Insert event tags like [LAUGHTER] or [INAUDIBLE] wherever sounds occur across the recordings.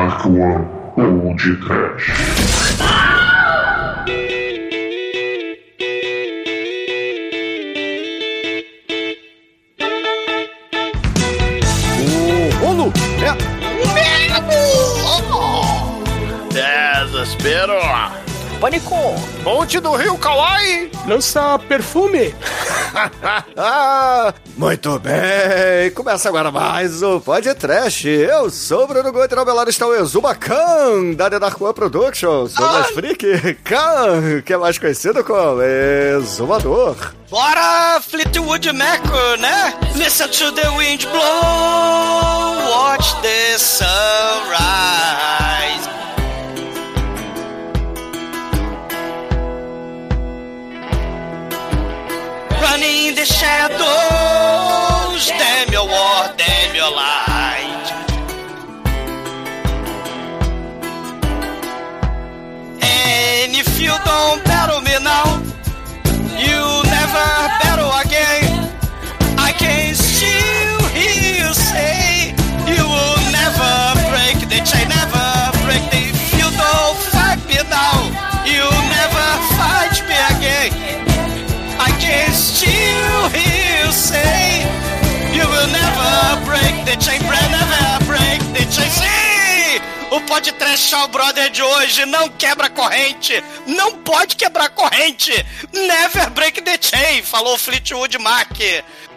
Dark One ou de Trash. É Desespero! Pânico! Ponte do Rio Kauai! Lança perfume! [LAUGHS] Ah, muito bem, começa agora mais o Podcast. Eu sou o Bruno ao meu lado está o Exuma Khan, da The Dark One Productions, o mais freak Khan, que é mais conhecido como Exumador. Bora, Fleetwood Mac, né? Listen to the wind blow, watch the sunrise. Running in the shadows, damn your war, damn your light. And if you don't battle me now, you say you will never break the chain, never break the chain. Sim! O podcast Shaw Brother de hoje não quebra corrente. Não pode quebrar corrente. Never break the chain, falou Fleetwood Mac.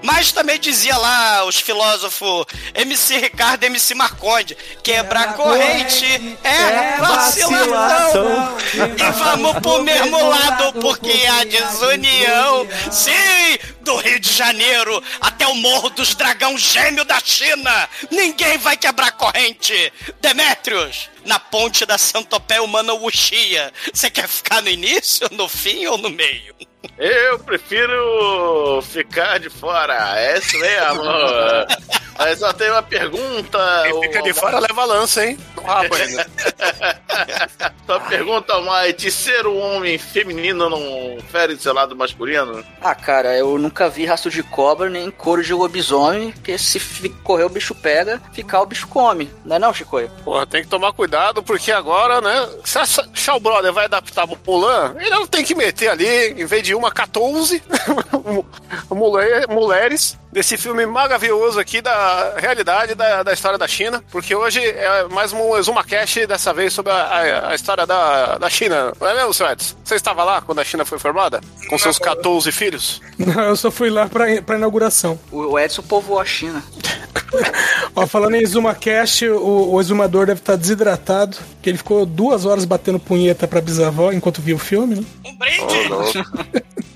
Mas também dizia lá os filósofos MC Ricardo e MC Marconde: quebrar corrente é vacilação. E vamos pro mesmo lado, porque a desunião, sim, do Rio de Janeiro até o Morro dos Dragão Gêmeo da China, ninguém vai quebrar corrente. Demétrios, na ponte da Santopé Humana Wuxia, você quer ficar no início, no fim ou no meio? Eu prefiro ficar de fora. É isso mesmo. Mas só tem uma pergunta. Quem fica de fora leva lança, hein? [LAUGHS] Rabo ainda. Só pergunta, Mike, ser um homem feminino não fere seu lado masculino? Ah, cara, eu nunca vi rastro de cobra nem couro de lobisomem, porque se correr o bicho pega, ficar o bicho come. Não é não, Chicoio? Porra, tem que tomar cuidado, porque agora, né? Se a Shaw Brother vai adaptar o Mulan, ele não tem que meter ali, em vez de uma 14 [LAUGHS] mulher- mulheres desse filme maravilhoso aqui da realidade da, da história da China, porque hoje é mais um Exuma Cash, dessa vez sobre a, a- a história da, da China. Não é mesmo, seu Edson? Você estava lá quando a China foi formada? Com seus 14 filhos? Não, eu só fui lá pra, pra inauguração. O o Edson povoou a China. [LAUGHS] Ó, falando em ExumaCast, o, o exumador deve estar desidratado, que ele ficou duas horas batendo punheta pra bisavó enquanto via o filme, né? Um brinde! [LAUGHS]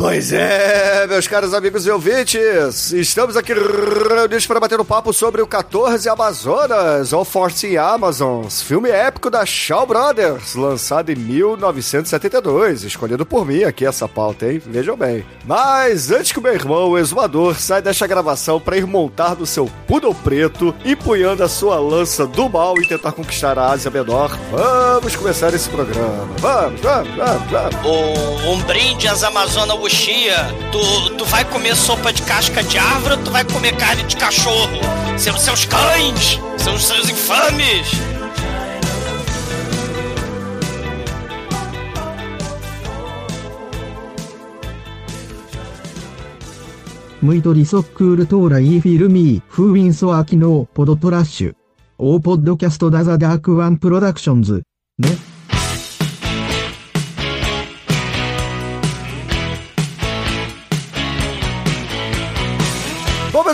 Pois é, meus caros amigos e ouvintes, estamos aqui reunidos para bater um papo sobre o 14 Amazonas, ou Force Amazons, filme épico da Shaw Brothers, lançado em 1972, escolhido por mim aqui essa pauta, hein? Vejam bem. Mas antes que o meu irmão, o exumador, saia desta gravação para ir montar no seu poodle preto, empunhando a sua lança do mal e tentar conquistar a Ásia Menor, vamos começar esse programa. Vamos, vamos, vamos, vamos. O, um brinde às Amazonas tu, tu vai comer sopa de casca de árvore ou tu vai comer carne de cachorro? São os seus cães, são os seus infames. muito Socool Torai Filmi, Fuinso Aki no Podotrash. O podcast das Dark One Productions. ね。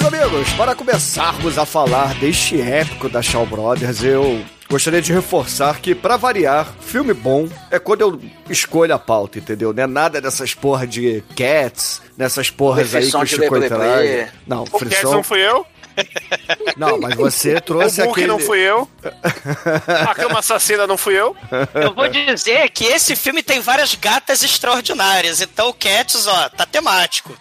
Amigos, para começarmos a falar deste épico da Shaw Brothers, eu gostaria de reforçar que, pra variar, filme bom é quando eu escolho a pauta, entendeu? Não é nada dessas porra de Cats, nessas porras aí que o de Chico. Não, O Cats não fui eu, Não, mas você o trouxe Book aquele. não fui eu, [LAUGHS] a Cama Assassina não fui eu. Eu vou dizer que esse filme tem várias gatas extraordinárias, então o Cats, ó, tá temático.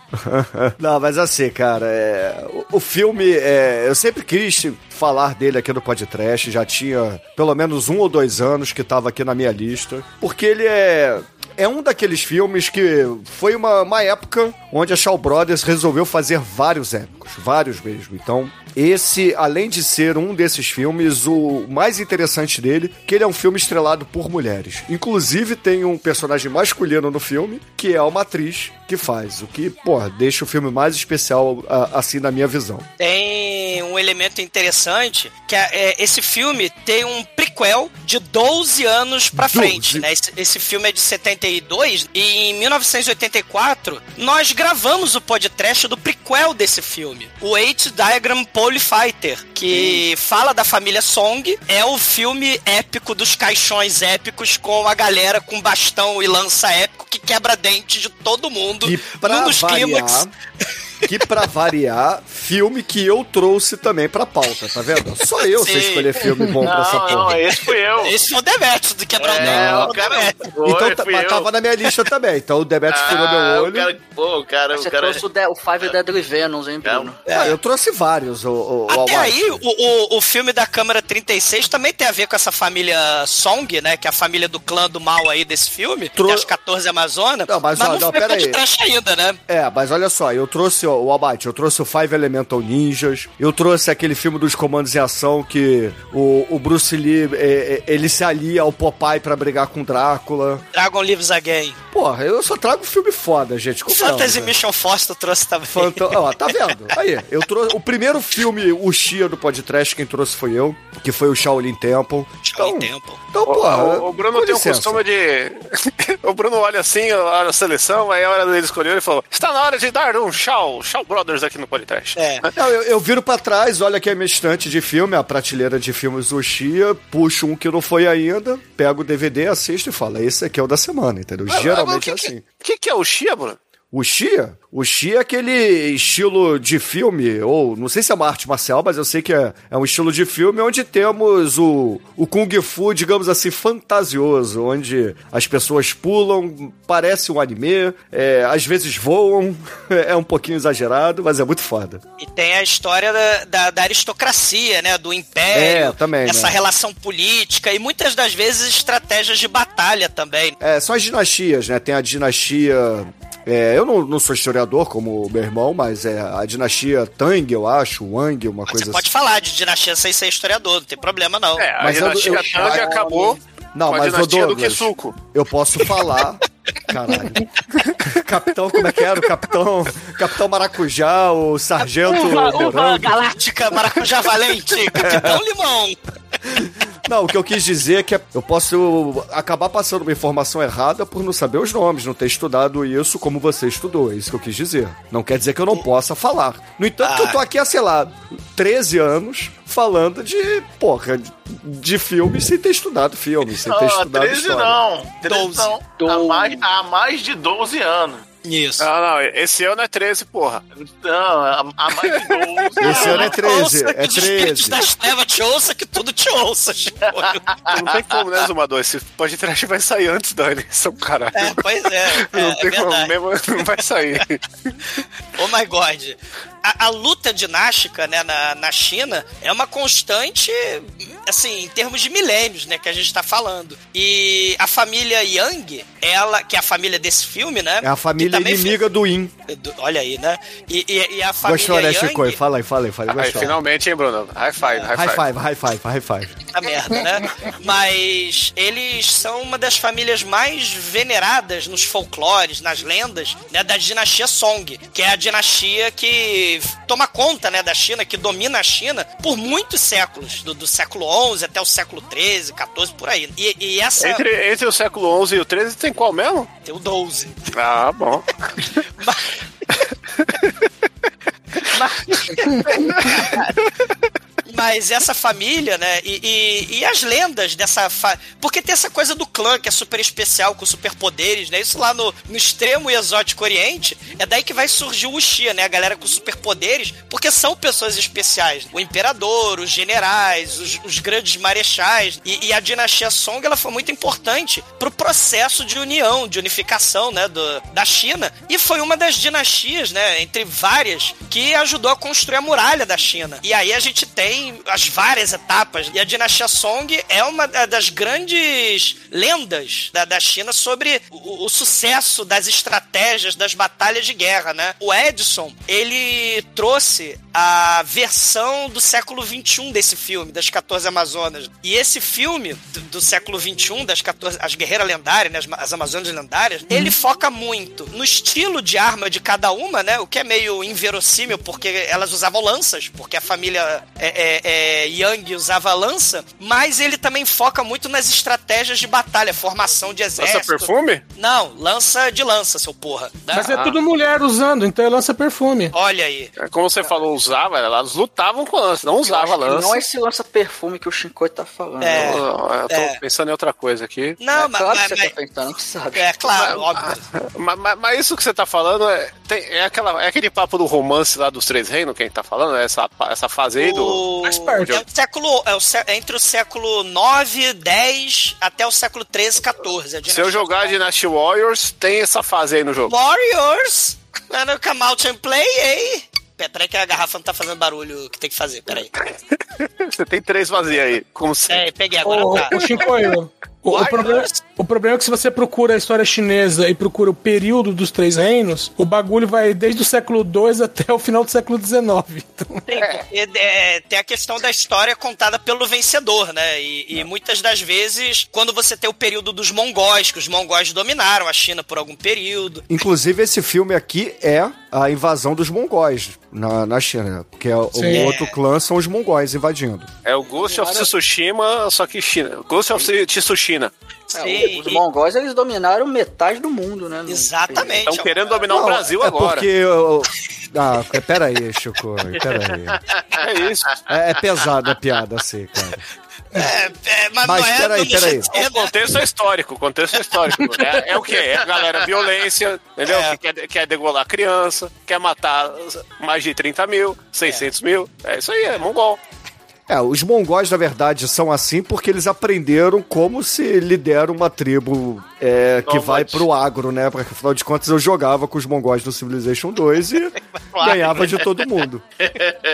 Não, mas assim, cara, é, o, o filme, é, eu sempre quis falar dele aqui no podcast, já tinha pelo menos um ou dois anos que tava aqui na minha lista, porque ele é. É um daqueles filmes que foi uma, uma época onde a Shaw Brothers resolveu fazer vários épicos, vários mesmo. Então, esse, além de ser um desses filmes, o mais interessante dele, que ele é um filme estrelado por mulheres. Inclusive tem um personagem masculino no filme, que é uma atriz que faz, o que, pô, deixa o filme mais especial assim na minha visão. Tem um elemento interessante, que é, é, esse filme tem um prequel de 12 anos pra 12. frente, né? Esse, esse filme é de 72 e em 1984 nós gravamos o podcast do prequel desse filme, o Eight Diagram Pole Fighter, que fala da família Song, é o filme épico dos caixões épicos com a galera com bastão e lança épico que quebra dente de todo mundo E pra num dos clímax. Que pra variar, filme que eu trouxe também pra pauta, tá vendo? Só eu sei Sim. escolher filme bom pra essa Não, não, porra. esse fui eu. Esse foi o Demetrio do quebrar o É, o cara. Foi, Então, tá- fui mas eu. tava na minha lista também. Então o Demetrio furou meu Ah, olho. o cara, pô, o cara, Você o cara. trouxe o, de, o Five Deadly Venoms, hein, Bruno? Ah, eu trouxe vários, o, o, o Até aí, o, o, o filme da Câmara 36 também tem a ver com essa família Song, né? Que é a família do clã do mal aí desse filme, Tro- das 14 Amazonas. Não, mas, ó, não, não, foi pera aí. ainda, né? É, mas olha só, eu trouxe ó, o Almighty, eu trouxe o Five Elemental Ninjas, eu trouxe aquele filme dos comandos em ação que o, o Bruce Lee, é, é, ele se alia ao Popeye pra brigar com Drácula. Dragon Lives Again. Porra, eu só trago filme foda, gente. convenhamos, Fantasy né? Mission Force tu trouxe também. Fanta... Ó, tá vendo? Aí, eu trouxe. O primeiro filme, o Xia do podcast, quem trouxe foi eu, que foi o Shaolin Temple. Shaolin Então, Temple. então O, porra. o- o Bruno tem um licença. costume de. [LAUGHS] o Bruno olha assim, olha a seleção, aí a hora dele escolher, ele falou: Está na hora de dar um Shaw, Shaw Brothers aqui no podcast. É. Não, eu, eu viro pra trás, olha aqui a minha estante de filme, a prateleira de filmes do Xia, puxo um que não foi ainda, pego o DVD, assisto e falo, esse aqui é o da semana, entendeu? Mas- mas Geralmente é que, assim. O que, que é o Xia, Bruno? O Xia? O Xia é aquele estilo de filme, ou não sei se é uma arte marcial, mas eu sei que é, é um estilo de filme onde temos o, o Kung Fu, digamos assim, fantasioso, onde as pessoas pulam, parece um anime, é, às vezes voam, [LAUGHS] é um pouquinho exagerado, mas é muito foda. E tem a história da, da, da aristocracia, né? Do império. É, também, Essa né? relação política e muitas das vezes estratégias de batalha também. É, são as dinastias, né? Tem a dinastia. É, eu não, não sou historiador como o meu irmão, mas é a dinastia Tang, eu acho, Wang, uma Mas coisa você pode assim. falar de dinastia sem ser historiador, não tem problema não. É, a Mas eu- dinastia eu- Tang acabou Não, com a mas o do Douglas, Kisuko. eu posso falar. [LAUGHS] Caralho. Capitão, como é que era? O capitão. Capitão Maracujá, o sargento. Uva, uva galáctica, maracujá valente, capitão [LAUGHS] limão. Não, o que eu quis dizer é que eu posso acabar passando uma informação errada por não saber os nomes, não ter estudado isso como você estudou. É isso que eu quis dizer. Não quer dizer que eu não possa falar. No entanto, que eu tô aqui há, sei lá, 13 anos falando de, porra, de, de filmes sem ter estudado filmes, sem ter Não, estudado 13 história. não. 13 12. não. Há mais, há mais de 12 anos. Isso. Não, não, esse ano é 13, porra. Não, há mais de 12 [LAUGHS] Esse ano é 13, Ouça é que os espíritos 13. das trevas te ouça, que tudo te ouça, Chico. Não tem como, né, Zumador? Esse podcast vai sair antes da eleição, caralho. É, pois é, é, não é tem como, verdade. mesmo, não vai sair. Oh my god. A, a luta dinástica, né, na, na China é uma constante, assim, em termos de milênios, né, que a gente tá falando. E a família Yang, ela, que é a família desse filme, né? É a família inimiga do In. fe- do- Olha aí, né? E, e, e a família Gostou, né, Yang... Chico? Fala aí, fala aí, fala aí. Finalmente, hein, Bruno? High five, high, High five. five, high five, high five. a merda, né? Mas eles são uma das famílias mais veneradas nos folclores, nas lendas, né, da dinastia Song, que é a dinastia que toma conta, né, da China, que domina a China por muitos séculos, do, do século XI até o século XIII, XIV, por aí. E, e essa Entre, entre o século XI e o XIII tem qual mesmo? tem o 12. Ah, bom. [LAUGHS] Mas [LAUGHS] essa família, né? E, e, e as lendas dessa. Fa... Porque tem essa coisa do clã que é super especial, com superpoderes, né? Isso lá no, no extremo exótico Oriente. É daí que vai surgir o Uxia, né? A galera com superpoderes, porque são pessoas especiais. O imperador, os generais, os, os grandes marechais. E, e a dinastia Song ela foi muito importante pro processo de união, de unificação, né? Do, da China. E foi uma das dinastias, né? Entre várias, que ajudou a construir a muralha da China. E aí a gente tem tem as várias etapas. E a dinastia Song é uma da- das grandes lendas da, da China sobre o, o sucesso das estratégias das batalhas de guerra, né? O Edison, ele trouxe a versão do século XXI desse filme, das 14 Amazonas. E esse filme do, do século XXI, das 14, as guerreiras lendárias, né, as, as Amazonas lendárias, ele foca muito no estilo de arma de cada uma, né? O que é meio inverossímil, porque elas usavam lanças, porque a família é, é, é, Yang usava lança, mas ele também foca muito nas estratégias de batalha, formação de exército. Lança perfume? Não, lança de lança, seu porra. Mas é tudo mulher usando, então é lança perfume. Olha aí. É, Como você falou, usava, elas lutavam com lança, não usava que lança. Não é esse lança-perfume que o Shinkoi tá falando. É. Eu, eu tô É. pensando em outra coisa aqui. Não, É mas, claro mas- que você tá pensando, a gente sabe. é claro, óbvio. [LAUGHS] Mas, mas- mas isso que você tá falando é, tem- é, aquela, é aquele papo do romance lá dos Três Reinos, quem tá falando? Essa, essa fase aí do. O... Faz parte. É, o século, é, o sé- é entre o século 9, 10 até o século 13, 14. A Se eu jogar Dynasty Warriors, tem essa fase aí no jogo. Warriors, gonna come out and play, ei? Pera, Peraí que a garrafa não tá fazendo barulho que tem que fazer, peraí. [LAUGHS] Você tem três vazias aí. Como se... É, peguei agora, O, tá. o Shinkoi, o, o, problema, o problema é que se você procura a história chinesa e procura o período dos Três Reinos, o bagulho vai desde o século II até o final do século XIX. Então, Tem, porque, é, tem a questão da história contada pelo vencedor, né? E, e muitas das vezes, quando você tem o período dos mongóis, que os mongóis dominaram a China por algum período. Inclusive, esse filme aqui é a invasão dos mongóis na, na China. Porque é o outro clã são os mongóis invadindo. É o Ghost of Tsushima, só que China. Ghost of Tsushima. É, os mongóis, eles dominaram metade do mundo, né? Exatamente. Estão querendo dominar o Não, Brasil é agora. porque... eu- [LAUGHS] Ah, peraí, Chico, peraí. É isso. É, é pesada a piada, assim, cara. É, é, mas, Mas não é, peraí, peraí. O contexto é histórico, o contexto é histórico. É, é o quê? É a galera violência, entendeu? É. Que quer, quer degolar criança, quer matar mais de 30 mil, 600 mil. É isso aí, é mongol. É, os mongóis, na verdade, são assim porque eles aprenderam como se lidera uma tribo é, que vai pro agro, né? Porque, afinal de contas, eu jogava com os mongóis no Civilization 2 e [LAUGHS] ganhava de todo mundo. [LAUGHS]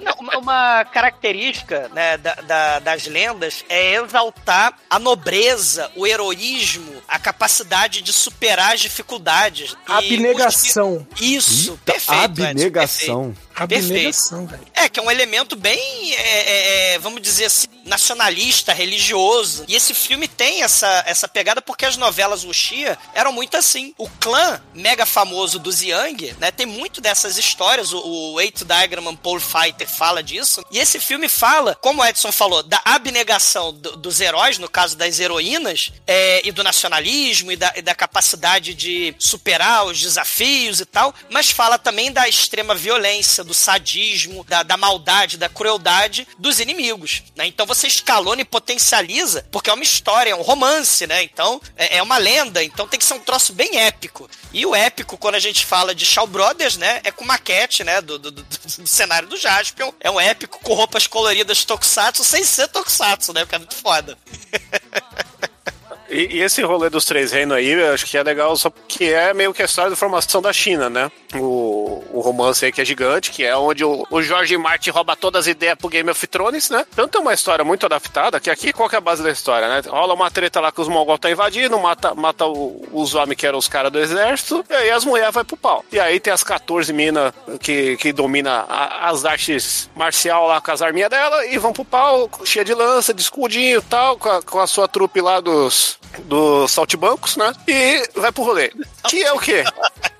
Não, uma característica né, da- da- das lendas é exaltar a nobreza, o heroísmo, a capacidade de superar as dificuldades. E abnegação. os- Isso, perfeito. Edson, perfeito. Abnegação. Abnegação, velho. É, que é um elemento bem, é, é, é, vamos dizer assim, nacionalista, religioso. E esse filme tem essa, essa pegada porque as novelas Wuxia eram muito assim. O clã mega famoso dos Yang, né, tem muito dessas histórias. O, o Eight Diagram Pole Fighter fala disso. E esse filme fala, como o Edson falou, da abnegação do- dos heróis, no caso das heroínas, é, e do nacionalismo e da, e da capacidade de superar os desafios e tal, mas fala também da extrema violência, do sadismo, da, da maldade, da crueldade dos inimigos. Né? Então você escalona e potencializa, porque é uma história, é um romance, né? Então é, é uma lenda, então tem que ser um troço bem épico. E o épico, quando a gente fala de Shaw Brothers, né? É com maquete, né? Do, do, do- do cenário do Jaspion. É um épico com roupas coloridas tokusatsu, sem ser tokusatsu, né? Porque é muito foda. [LAUGHS] E, e esse rolê dos três reinos aí, eu acho que é legal, só porque é meio que a história da formação da China, né? O, o romance aí que é gigante, que é onde o, o Jorge Martin rouba todas as ideias pro Game of Thrones, né? Tanto é uma história muito adaptada, que aqui qual que é a base da história, né? Rola uma treta lá que os mongol estão invadindo, mata, mata o- os homens que eram os caras do exército, e aí as mulheres vai pro pau. E aí tem as 14 minas que, que domina as artes marcial lá com as arminhas dela, e vão pro pau, cheia de lança, de escudinho e tal, com a, com a sua trupe lá dos, dos saltibancos, né? E vai pro rolê. Que é o quê? [LAUGHS]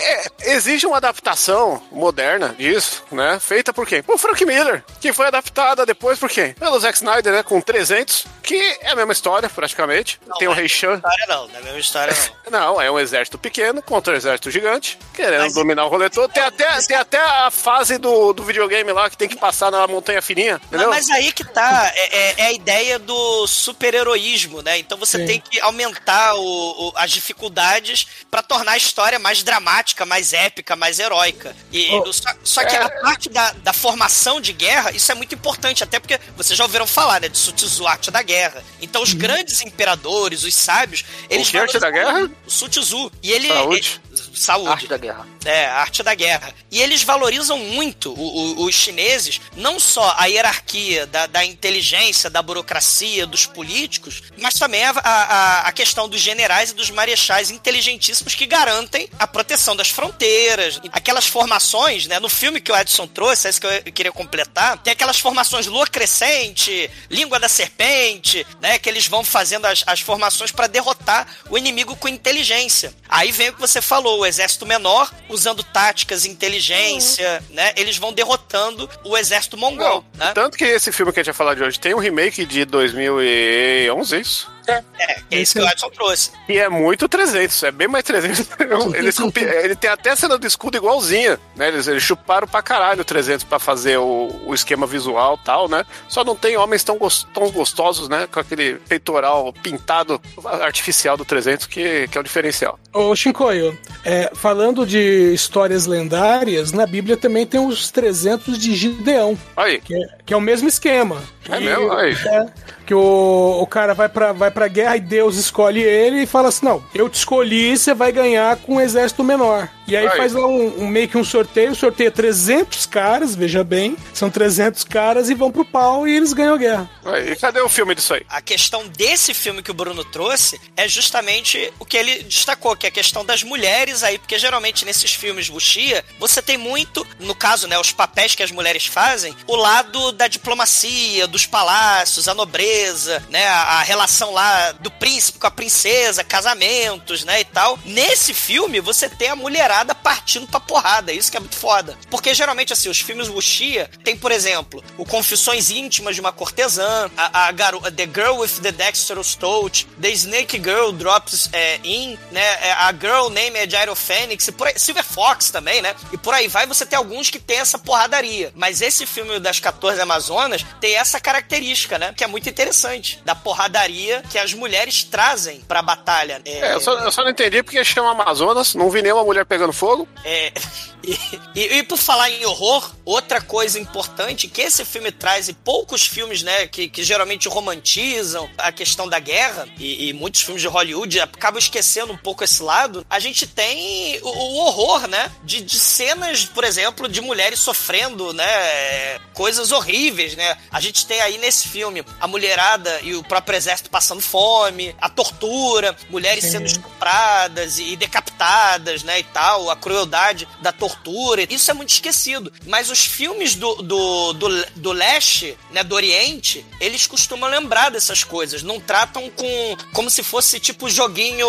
É, exige uma adaptação moderna disso, né? Feita por quem? Por Frank Miller, que foi adaptada depois por quem? Pelo Zack Snyder, né? Com 300, que é a mesma história, praticamente. Tem o não é Rei Chan. História não, não é a mesma história não. [LAUGHS] Não, é um exército pequeno contra um exército gigante, querendo Mas- dominar o rolê todo. Tem até, tem até a fase do, do videogame lá que tem que passar na montanha fininha, entendeu? Mas aí que tá, é, é- é a ideia do super-heroísmo, né? Então você Sim. tem que aumentar o- o- as dificuldades pra tornar a história mais dramática, mais épica, mais heróica. E, Oh, só, só que a parte da, da formação de guerra, isso é muito importante, até porque vocês já ouviram falar, né, de Sutizu, arte da guerra. Então os grandes imperadores, os sábios, eles que arte da guerra? O Sutizu. E ele... Saúde. ele- saúde. Arte da guerra. É, a arte da guerra. E eles valorizam muito, o- o- os chineses, não só a hierarquia da, da inteligência, da burocracia, dos políticos, mas também a, a- a questão dos generais e dos marechais inteligentíssimos que garantem a proteção das fronteiras. Aquelas formações, né? No filme que o Edson trouxe, é isso que eu queria completar, tem aquelas formações lua crescente, língua da serpente, né? Que eles vão fazendo as, as formações para derrotar o inimigo com inteligência. Aí vem o que você falou, o exército menor, usando táticas, inteligência, né? Eles vão derrotando o exército mongol, né? Tanto que esse filme que a gente vai falar de hoje tem um remake de 2011, é É, que é isso que o Edson trouxe. E é muito 300, é bem mais 300. Eles copi- ele tem até a cena do escudo igualzinha, né? Eles, eles chuparam pra caralho o 300 pra fazer o, o esquema visual e tal, né? Só não tem homens tão, gos- tão gostosos, né? Com aquele peitoral pintado artificial do 300, que, que é o diferencial. Ô, Shinkoio, é, falando de histórias lendárias, na Bíblia também tem os 300 de Gideão, Aí, que é, que é o mesmo esquema. É Que- mesmo? Aí. é, que o, o cara vai pra, vai pra guerra e Deus escolhe ele e fala assim: Não, eu te escolhi, você vai ganhar com um exército menor. E aí Aí. faz lá um, um- meio que um sorteio, sorteia 300 caras, veja bem, são 300 caras e vão pro pau e eles ganham a guerra. aí. E cadê o filme disso aí? A questão desse filme que o Bruno trouxe é justamente o que ele destacou, que é a questão das mulheres aí, porque geralmente nesses filmes wuxia, você tem muito, no caso, né, os papéis que as mulheres fazem, o lado da diplomacia, dos palácios, a nobreza, né, a, a relação lá do príncipe com a princesa, casamentos, né, e tal. Nesse filme, você tem a mulherada partindo pra porrada, isso que é muito foda. Porque geralmente, assim, os filmes wuxia tem, por exemplo, o Confissões Íntimas de uma Cortesã, a, a The Girl with the Dexterous Touch, The Snake Girl Drops é, In, né, é, a Girl Name é Gyro Phoenix, por aí, Silver Fox também, né, e por aí vai, você tem alguns que tem essa porradaria. Mas esse filme das 14 Amazonas tem essa característica, né, que é muito interessante, da porradaria que as mulheres trazem pra batalha. É, eu, só, eu só não entendi porque chama Amazonas, não vi nenhuma mulher pegando fogo. É, [LAUGHS] e, e- e por falar em horror, outra coisa importante que esse filme traz, e poucos filmes, né, que, que geralmente romantizam a questão da guerra, e, e muitos filmes de Hollywood acabam esquecendo um pouco esse lado, a gente tem o, o horror, né, de, de cenas, por exemplo, de mulheres sofrendo, né, coisas horríveis, né. A gente tem aí nesse filme a mulherada e o próprio exército passando fome, a tortura, mulheres sendo estupradas e decapitadas, né, e tal, a crueldade da tortura. Isso é muito esquecido. Mas os filmes do, do, do, do leste, né, do oriente, eles costumam lembrar dessas coisas. Não tratam com como se fosse tipo joguinho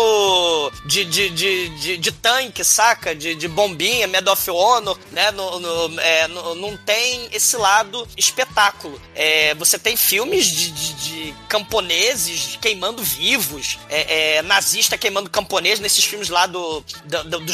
de, de, de, de, de tanque, saca? De, de bombinha, Medal of Honor, né? No, no- é, no- não tem esse lado espetáculo. É, você tem filmes de, de, de camponeses queimando vivos, é, é, nazista queimando camponês nesses filmes lá do, do, do- do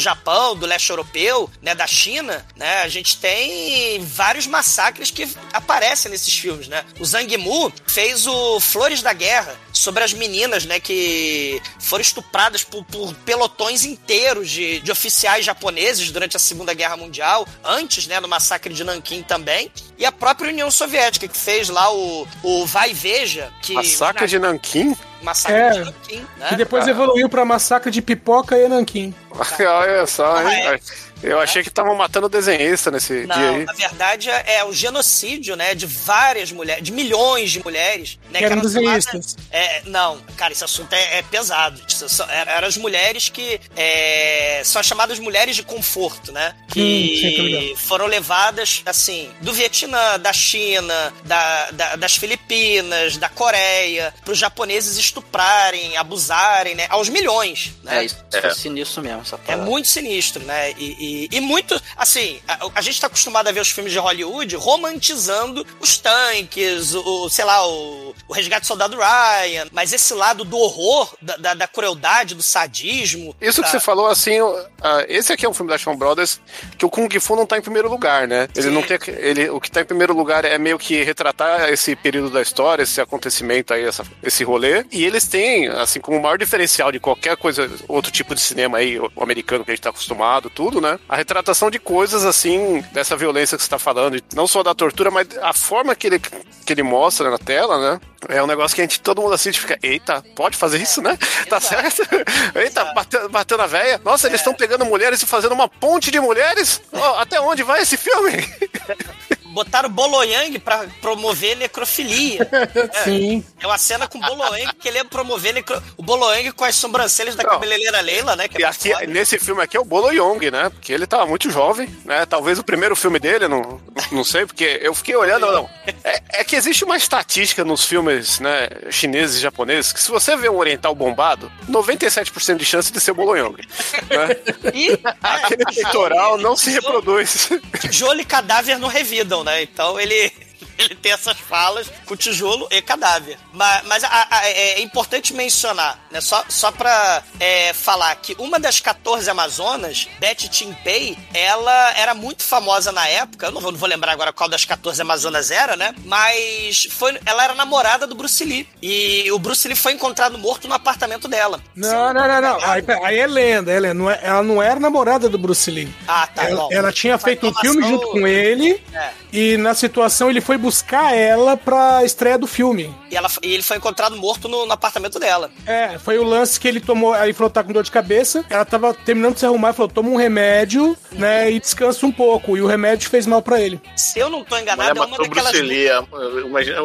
Do leste europeu, né? Da China, né? A gente tem vários massacres que aparecem nesses filmes, né? O Zhang Mu fez o Flores da Guerra sobre as meninas, né? Que foram estupradas por, por pelotões inteiros de, de oficiais japoneses durante a Segunda Guerra Mundial, antes, né? No massacre de Nanquim também. E a própria União Soviética, que fez lá o, o Vai Veja, que... Massacre de Nanquim? Massacre É. de Nanquim, né? E depois evoluiu pra massacre de pipoca e nanquim. [LAUGHS] Olha só, hein? Ah, é. Eu achei que estavam matando desenhista nesse dia Não, aí. na verdade é o genocídio, né, de várias mulheres, de milhões de mulheres, né, Que eram chamadas- desenhistas. É, não, cara, esse assunto é, é pesado. Isso só- era- Eram as mulheres que é, são chamadas mulheres de conforto, né? Hum, Que ligado. foram levadas, assim, do Vietnã, da China, da, da- das Filipinas, da Coreia, para os japoneses estuprarem, abusarem, né? Aos milhões, né? É, isso foi sinistro mesmo, essa É parada. muito sinistro, né? E, e, e muito. Assim, a, a gente tá acostumado a ver os filmes de Hollywood romantizando os tanques, o, o, sei lá, o, o Resgate do Soldado Ryan. Mas esse lado do horror, da, da, da crueldade, do sadismo. Isso que da- você falou, assim, ah, esse aqui é um filme da Shawn Brothers que o Kung Fu não tá em primeiro lugar, né? Ele Sim. não tem. Ele, o que tá em primeiro lugar é meio que retratar esse período da história, esse acontecimento aí, essa- esse rolê. E eles têm, assim, como o maior diferencial de qualquer coisa, outro tipo de cinema aí, o americano que a gente tá acostumado, tudo, né? Né? A retratação de coisas assim, dessa violência que você tá falando, não só da tortura, mas a forma que ele, que ele mostra na tela, né? É um negócio que a gente, todo mundo assiste e fica, eita, pode fazer isso, né? [LAUGHS] Tá certo? [LAUGHS] Eita, batendo, batendo a véia. Nossa, eles estão pegando mulheres e fazendo uma ponte de mulheres? Ó, até onde vai esse filme? [LAUGHS] Botaram Boloyang pra promover necrofilia. [LAUGHS] Sim. É uma cena com o Boloyang que ele ia promover necro... o Boloyang com as sobrancelhas da Não. cabeleireira Leila, né? Que E é aqui, foda. nesse filme aqui é o Bolo Young, né? Porque ele tava muito jovem, né? Talvez o primeiro filme dele, não, não sei, porque eu fiquei olhando. Não. É, é que existe uma estatística nos filmes né, chineses e japoneses que se você vê um oriental bombado, 97% de chance de ser o Bolo Young. Né? [LAUGHS] E Aquele peitoral não se reproduz. tijolo e cadáver não revidam, né? Então ele. [LAUGHS] Ele tem essas falas com tijolo e cadáver. Mas, mas a- a- é importante mencionar, né? Só, só pra é, falar que uma das 14 Amazonas, Betty Timpei, ela era muito famosa na época. Eu não vou, não vou lembrar agora qual das 14 Amazonas era, né? Mas foi, ela era namorada do Bruce Lee. E o Bruce Lee foi encontrado morto no apartamento dela. Não, não, não, não. Aí, aí é lenda, é lenda. Não é- ela não era namorada do Bruce Lee. Ah, tá ela, bom. ela tinha feito um filme junto com ele. É. E na situação ele foi buscar ela pra estreia do filme. E, ela, e ele foi encontrado morto no, no apartamento dela. É, foi o lance que ele tomou. Aí falou: tá com dor de cabeça. Ela tava terminando de se arrumar e falou: toma um remédio, né? E descansa um pouco. E o remédio fez mal pra ele. Se eu não tô enganado, é uma daquelas. Bruce Lee. a- Imagina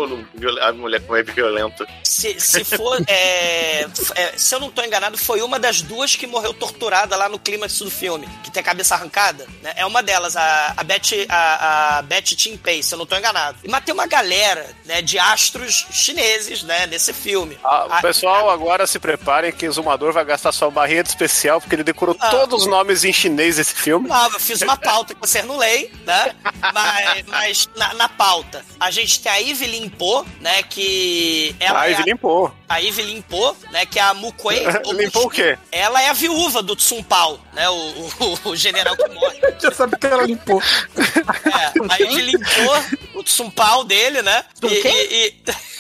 a mulher como é violenta. Se, se for. é, é, se eu não tô enganado, foi uma das duas que morreu torturada lá no clímax do filme, que tem a cabeça arrancada. né? É uma delas, a, a Betty, a, a Betty Timpei, se eu não tô enganado. E matei uma galera, né, de astros chineses, né, nesse filme. Ah, A- o pessoal agora se preparem que o Zumador vai gastar sua barrinha de especial porque ele decorou Ah. todos os nomes em chinês desse filme. Não, eu fiz uma pauta que vocês não leem, né? Mas, mas na, na pauta, a gente tem a Evelyn Po, né? Que ela Ah, é a, limpou. A Evelyn Po, né? Que é a Mukwei. [LAUGHS] Limpou o quê? Ela é a viúva do Tsum Pao, né? O, o, o general que morre. [LAUGHS] Já sabe que ela limpou. É, aí ele limpou o Tsum Pao dele, né? E, e- e-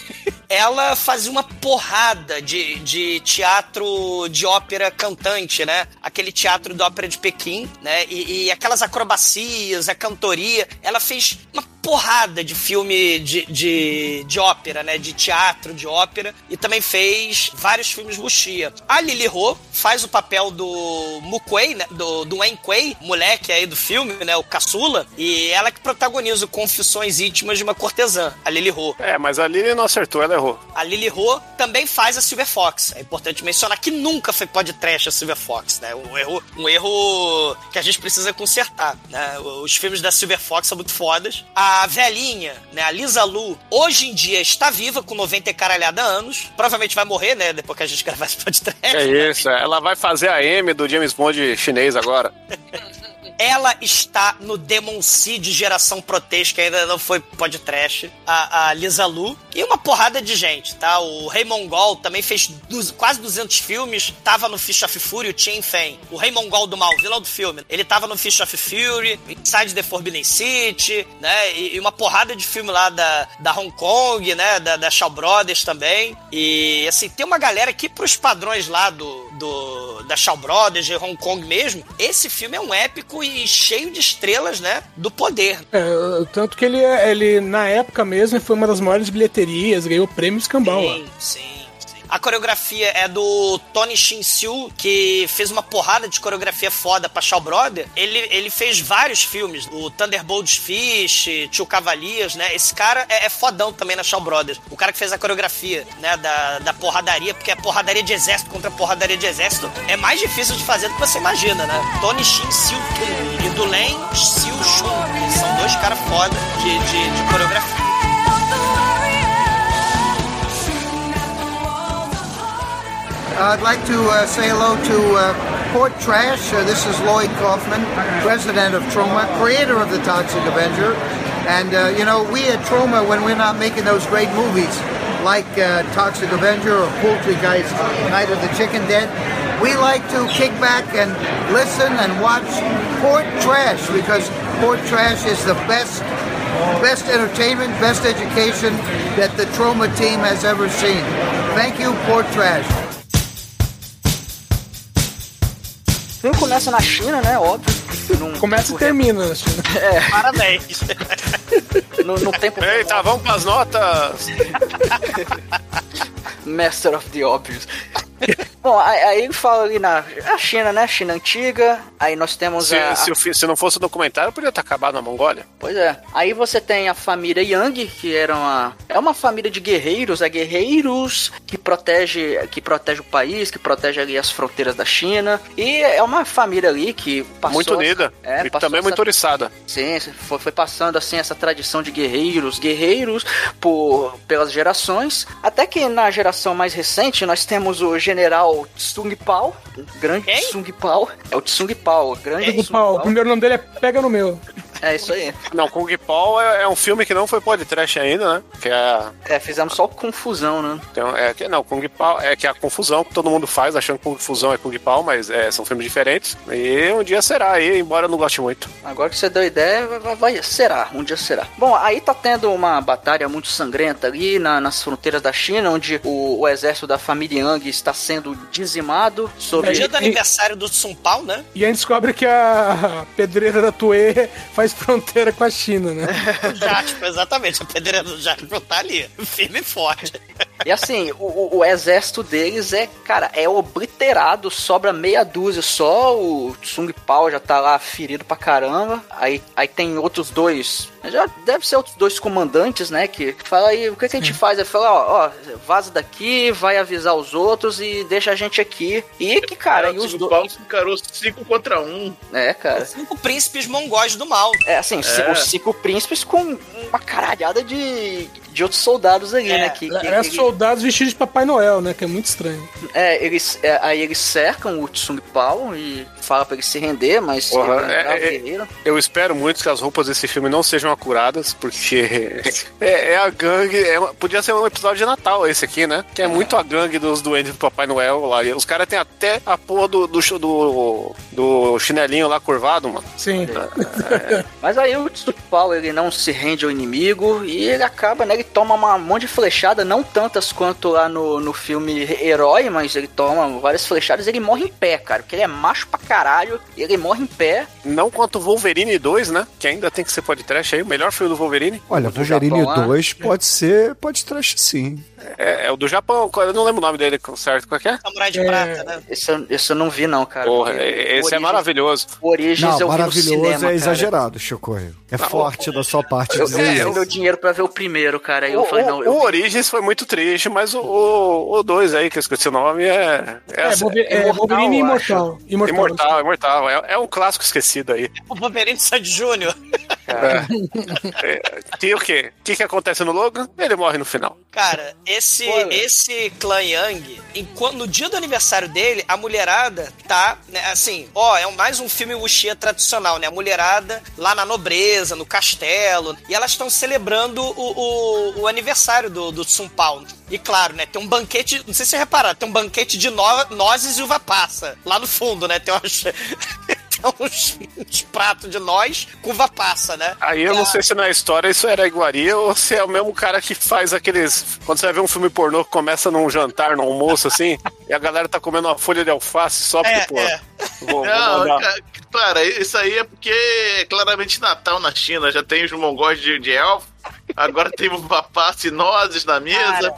ela fazia uma porrada de, de teatro de ópera cantante, né? Aquele teatro de ópera de Pequim, né? E, e aquelas acrobacias, a cantoria. Ela fez uma porrada de filme de, de, de ópera, né? De teatro, de ópera. E também fez vários filmes Wuxia. A Lily Ho faz o papel do Mukwei, né? Do, do Wen Kuei, moleque aí do filme, né? O caçula. E ela que protagoniza o Confissões Íntimas de uma Cortesã, a Lily Ho. É, mas a Lily não acertou, ela errou. A Lily Ho também faz a Silver Fox. É importante mencionar que nunca foi podcast a Silver Fox, né? Um erro, um erro que a gente precisa consertar, né? Os filmes da Silver Fox são muito fodas. A velhinha, né? A Lisa Lu, hoje em dia está viva com 90 e caralhada anos. Provavelmente vai morrer, né? Depois que a gente gravar esse podcast. É isso, ela vai fazer a M do James Bond chinês agora. [LAUGHS] Ela está no Demon Seed Geração Proteste, que ainda não foi podcast. A, a Lisa Lu. E uma porrada de gente, tá? O Rei Mongol também fez quase 200 filmes. Tava no Fish of Fury, o Chen Feng. O Rei Mongol do mal, vilão do filme. Ele tava no Fish of Fury, Inside the Forbidden City, né? E, e uma porrada de filme lá da, da Hong Kong, né? Da, da Shaw Brothers também. E, assim, tem uma galera que, pros padrões lá do, do da Shaw Brothers, de Hong Kong mesmo, esse filme é um épico e cheio de estrelas, né? Do poder. É, tanto que ele, é- ele, na época mesmo, foi uma das maiores bilheterias, ganhou prêmio escambau lá. Sim, sim. sim. A coreografia é do Tony Shin-Siu, que fez uma porrada de coreografia foda pra Shaw Brother. Ele, ele fez vários filmes, o Thunderbolts Fish, Tio Cavalias, né? Esse cara é, é fodão também na Shaw Brothers. O cara que fez a coreografia, né, da, da porradaria, porque a porradaria de exército contra a porradaria de exército é mais difícil de fazer do que você imagina, né? Tony Shin-Siu e do Len Siu-Chun, que são dois caras foda de, de, de coreografia. I'd like to uh, say hello to uh, Port Trash. Uh, this is Lloyd Kaufman, president of Troma, creator of the Toxic Avenger. And, uh, you know, we at Troma, when we're not making those great movies like uh, Toxic Avenger or Poultry Guys Night of the Chicken Dead, we like to kick back and listen and watch Port Trash because Port Trash is the best best entertainment, best education that the Troma team has ever seen. Thank you, Port Trash. Filme começa na China, né? Óbvio. num Começa e termina na China. [LAUGHS] Parabéns. no, no tempo Eita, vamos pras notas. [LAUGHS] Master of the Obvious. [LAUGHS] Bom, aí, ele fala ali na a China, né? China antiga. Aí nós temos Se, a, se, se não fosse o documentário, podia ter acabado na Mongólia. Pois é. Aí você tem a família Yang, que era uma é uma família de guerreiros, é guerreiros que protege que protege o país, que protege ali as fronteiras da China. E é uma família ali que passou muito unida. É, e também essa- muito oriçada. Sim, foi, foi passando assim essa tradição de guerreiros, guerreiros por pelas gerações, até que na geração mais recente nós temos o general Tsung Pao, o grande Quem? Tsung Pao, é o Tsung Pao, o grande Tsung Pau, o Pao. primeiro nome dele é Pega no Meu. É isso aí. Não, Kung Paul é, é um filme que não foi podcast ainda, né? Que é, É, fizemos só confusão, né? um- é que não, Kung Pao é que é a confusão que todo mundo faz achando que Kung Fusão é Kung Pao, mas é, são filmes diferentes. E um dia será aí, embora eu não goste muito. Agora que você deu ideia, vai, vai- vai- será, um dia será. Bom, aí tá tendo uma batalha muito sangrenta ali na- nas fronteiras da China, onde o, o exército da família Yang está sendo dizimado No sobre... dia do aniversário do São Paulo, né? E a gente descobre que a pedreira da Tuê faz fronteira com a China, né? [LAUGHS] O Jasper, exatamente. A pedreira do Jasper tá ali, firme e forte. E assim, o, o- o exército deles é, cara, é obliterado, sobra meia dúzia só, o Tsung Pao já tá lá ferido pra caramba. Aí, aí tem outros dois, já deve ser outros dois comandantes, né, que fala aí, o que, que a gente faz? Ele fala, ó, ó, vaza daqui, vai avisar os outros e deixa a gente aqui. E que, cara, e o os Tsung dois... Paulo encarou 5 contra 1. É, cara. Cinco príncipes mongóis do mal. É assim, É. os cinco príncipes com uma caralhada de, de outros soldados ali, É. né? Que, que, ele- soldados vestidos de Papai Noel, né? Que é muito estranho. É, eles, é, aí eles cercam o Tsung Pao e fala pra ele se render, mas Porra, ele é um é- é- guerreiro. Eu espero muito que as roupas desse filme não sejam acuradas, porque [LAUGHS] é, é a gangue. é uma- podia ser um episódio de Natal esse aqui, né? Que é muito a gangue dos duendes do Papai Noel lá. E os caras têm até a porra do, do, do, do chinelinho lá curvado, mano. Sim. [LAUGHS] Mas aí o Pao ele não se rende ao inimigo e ele acaba, né? Ele toma uma monte de flechada, não tantas quanto lá no, no filme Herói, mas ele toma várias flechadas e ele morre em pé, cara. Porque ele é macho pra caralho e ele morre em pé. Não quanto Wolverine 2, né? Que ainda tem que ser podcast aí, o melhor filme do Wolverine. Olha, do Wolverine Japão lá. 2 pode ser, pode trash sim. É, é o do Japão, eu não lembro o nome dele certo, qual é que é? Samurai de É. prata, né? Esse eu, esse eu não vi, não, cara. Porra, porque esse é Origins- maravilhoso. Origens Não, eu vi no maravilhoso cinema, é cara. exagerado, Chocorro. É forte da sua parte Eu, dei meu dinheiro pra ver o primeiro, cara. Aí O, eu falei, não, o, eu o foi muito triste, mas o, o, o 2 aí, que eu esqueci o nome, é. É, É, Wolver- é, Imortal, Wolverine Imortal. Imortal. imortal, imortal. É, é um clássico esquecido aí. O Wolverine Sandy Júnior. É, tem o quê? O que, que acontece no Logan? Ele morre no final. Cara, esse, Spoiler. esse clã Yang, enquanto, no dia do aniversário dele, a mulherada tá, né, assim, ó, é mais um filme wuxia tradicional, né? A mulherada lá na nobreza, no castelo, e elas estão celebrando o, o, o aniversário do, do São Paulo. E claro, né, tem um banquete, não sei se você repararam, tem um banquete de no, nozes e uva passa, lá no fundo, né? Tem umas... [LAUGHS] tem uns, uns pratos de nós com uva passa, né? Aí eu E não sei se na história isso era iguaria ou se é o mesmo cara que faz aqueles. Quando você vai ver um filme pornô que começa num jantar, num almoço assim, e a galera tá comendo uma folha de alface só porque, É, pô. é. Vou, vou Não, cara, isso aí é porque é claramente Natal na China. Já tem os mongóis de, de elfo. Agora tem passa e nozes na mesa.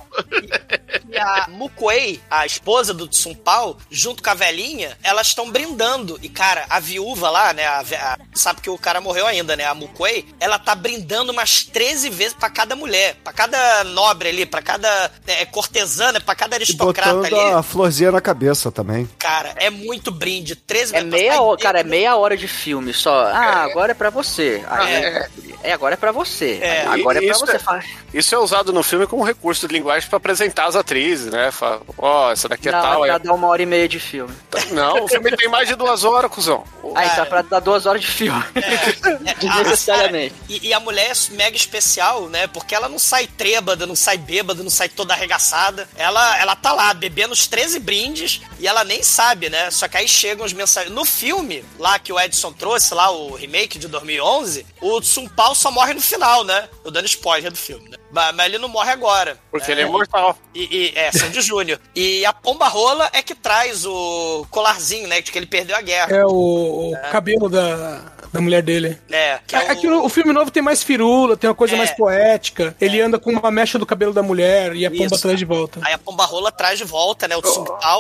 E a Mukwei, a esposa do Tsung Pao, junto com a velhinha, elas estão brindando. E, cara, a viúva lá, né? a a- sabe que o cara morreu ainda, né? A Mukwei, ela tá brindando umas 13 vezes pra cada mulher, pra cada nobre ali, pra cada é, cortesana, pra cada E aristocrata botando ali. a florzinha na cabeça também. Cara, é muito brinde. 13 É meia hora, cara, é meia hora de filme só. Ah, agora é pra você. Aí, É. é. agora é pra você. É, agora é e pra isso você. é- Isso é usado no filme como recurso de linguagem pra apresentar as atrizes, né? Fala, Ó, essa daqui é Não, tal. pra É... dar uma hora e meia de filme. Não, o filme tem mais de duas horas, cuzão. Ah, então é pra dar duas horas de filme. É, [LAUGHS] Desnecessariamente. E, e a mulher é mega especial, né? Porque ela não sai trêbada, não sai bêbada, não sai toda arregaçada. Ela, ela tá lá bebendo os 13 brindes e ela nem sabe, né? Só que aí chegam os mensagens. No filme, lá que o Edson trouxe, lá o remake de 2011, o Tsung Pao só morre no final, né? Eu dando spoiler do filme, né? Mas, mas ele não morre agora. Porque ele é imortal. E, e, é, Sandy Júnior. E a pomba rola é que traz o colarzinho, né? De que ele perdeu a guerra. É o, o cabelo da, da mulher dele. É, que é, É, é que o, o filme novo tem mais firula, tem uma coisa É. mais poética. Ele anda com uma mecha do cabelo da mulher e a pomba Isso. atrás de volta. Aí a pomba rola traz de volta, né? O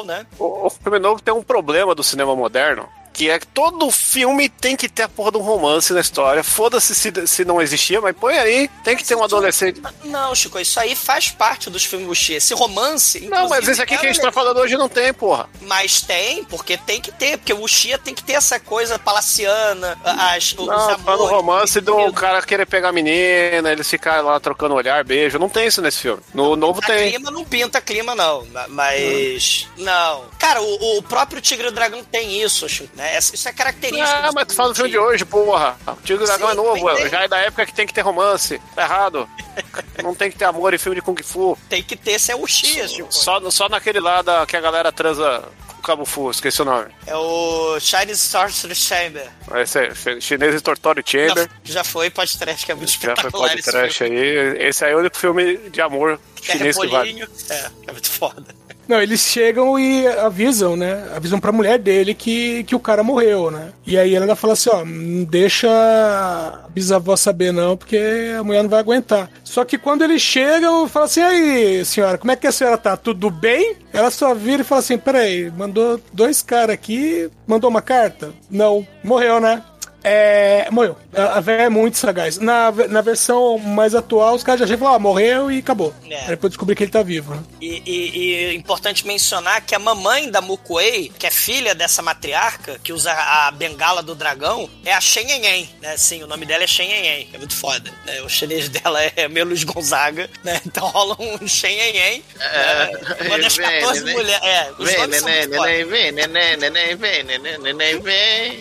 Né? O, o filme novo tem um problema do cinema moderno. Que é que todo filme tem que ter a porra de um romance na história. Foda-se se, se não existia, mas põe aí. Tem que ter um adolescente. Não, Chico, isso aí faz parte dos filmes Wuxia. Esse romance. Não, mas esse aqui é que a gente tá falando hoje não tem, porra. Mas tem, porque tem que ter, porque o Wuxia tem que ter essa coisa palaciana, as, os Não, tá no romance do entendeu? cara querer pegar a menina, eles ficarem lá trocando olhar, beijo. Não tem isso nesse filme. No novo A tem. clima não pinta clima, não. ma- Mas. Não. Cara, o, o próprio Tigre e o Dragão tem isso, Chico, né? Isso isso é característica. Ah, do mas tu fala do filme de hoje, porra. O Tigre e o Dragão é novo, tem. já é da época que tem que ter romance. Tá errado. [LAUGHS] Não tem que ter amor em filme de Kung Fu. Tem que ter, esse é o Wuxia, Chico. Só, só naquele lá da, que a galera transa com Cabo Fu, esqueci o nome. É o Chinese Sorcerer Chamber. Esse é chi- Chinês Tortório Chamber. Já, já foi podcast que é muito Já foi espetacular esse podcast filme. aí. Esse aí é o único filme de amor Que é chinês que vale. É, é muito foda. Não, eles chegam e avisam, né? Avisam pra mulher dele que, que o cara morreu, né? E aí ela fala assim, ó, não deixa a bisavó saber não, porque a mulher não vai aguentar. Só que quando eles chegam, fala assim, aí, senhora, como é que a senhora tá? Tudo bem? Ela só vira e fala assim, peraí, mandou dois caras aqui, mandou uma carta? Não, morreu, né? É, morreu. A, a véia é muito sagaz. Na, na versão mais atual, os caras já chegam e ah, morreu e acabou. É. Aí depois descobrir que ele tá vivo, né? E, e- e é importante mencionar que a mamãe da Mukuei, que é filha dessa matriarca, que usa a bengala do dragão, é a Shen Yenhen, né? Sim, o nome dela é Shen que é muito foda. Né? O chinês dela é meio Luiz Gonzaga, né? Então rola um Shen Yenhen. É, né? Uma das vem, 14 neném. mulheres. É, os Vem, nomes são neném, muito foda. neném, vem, neném, neném, vem, neném, neném, vem.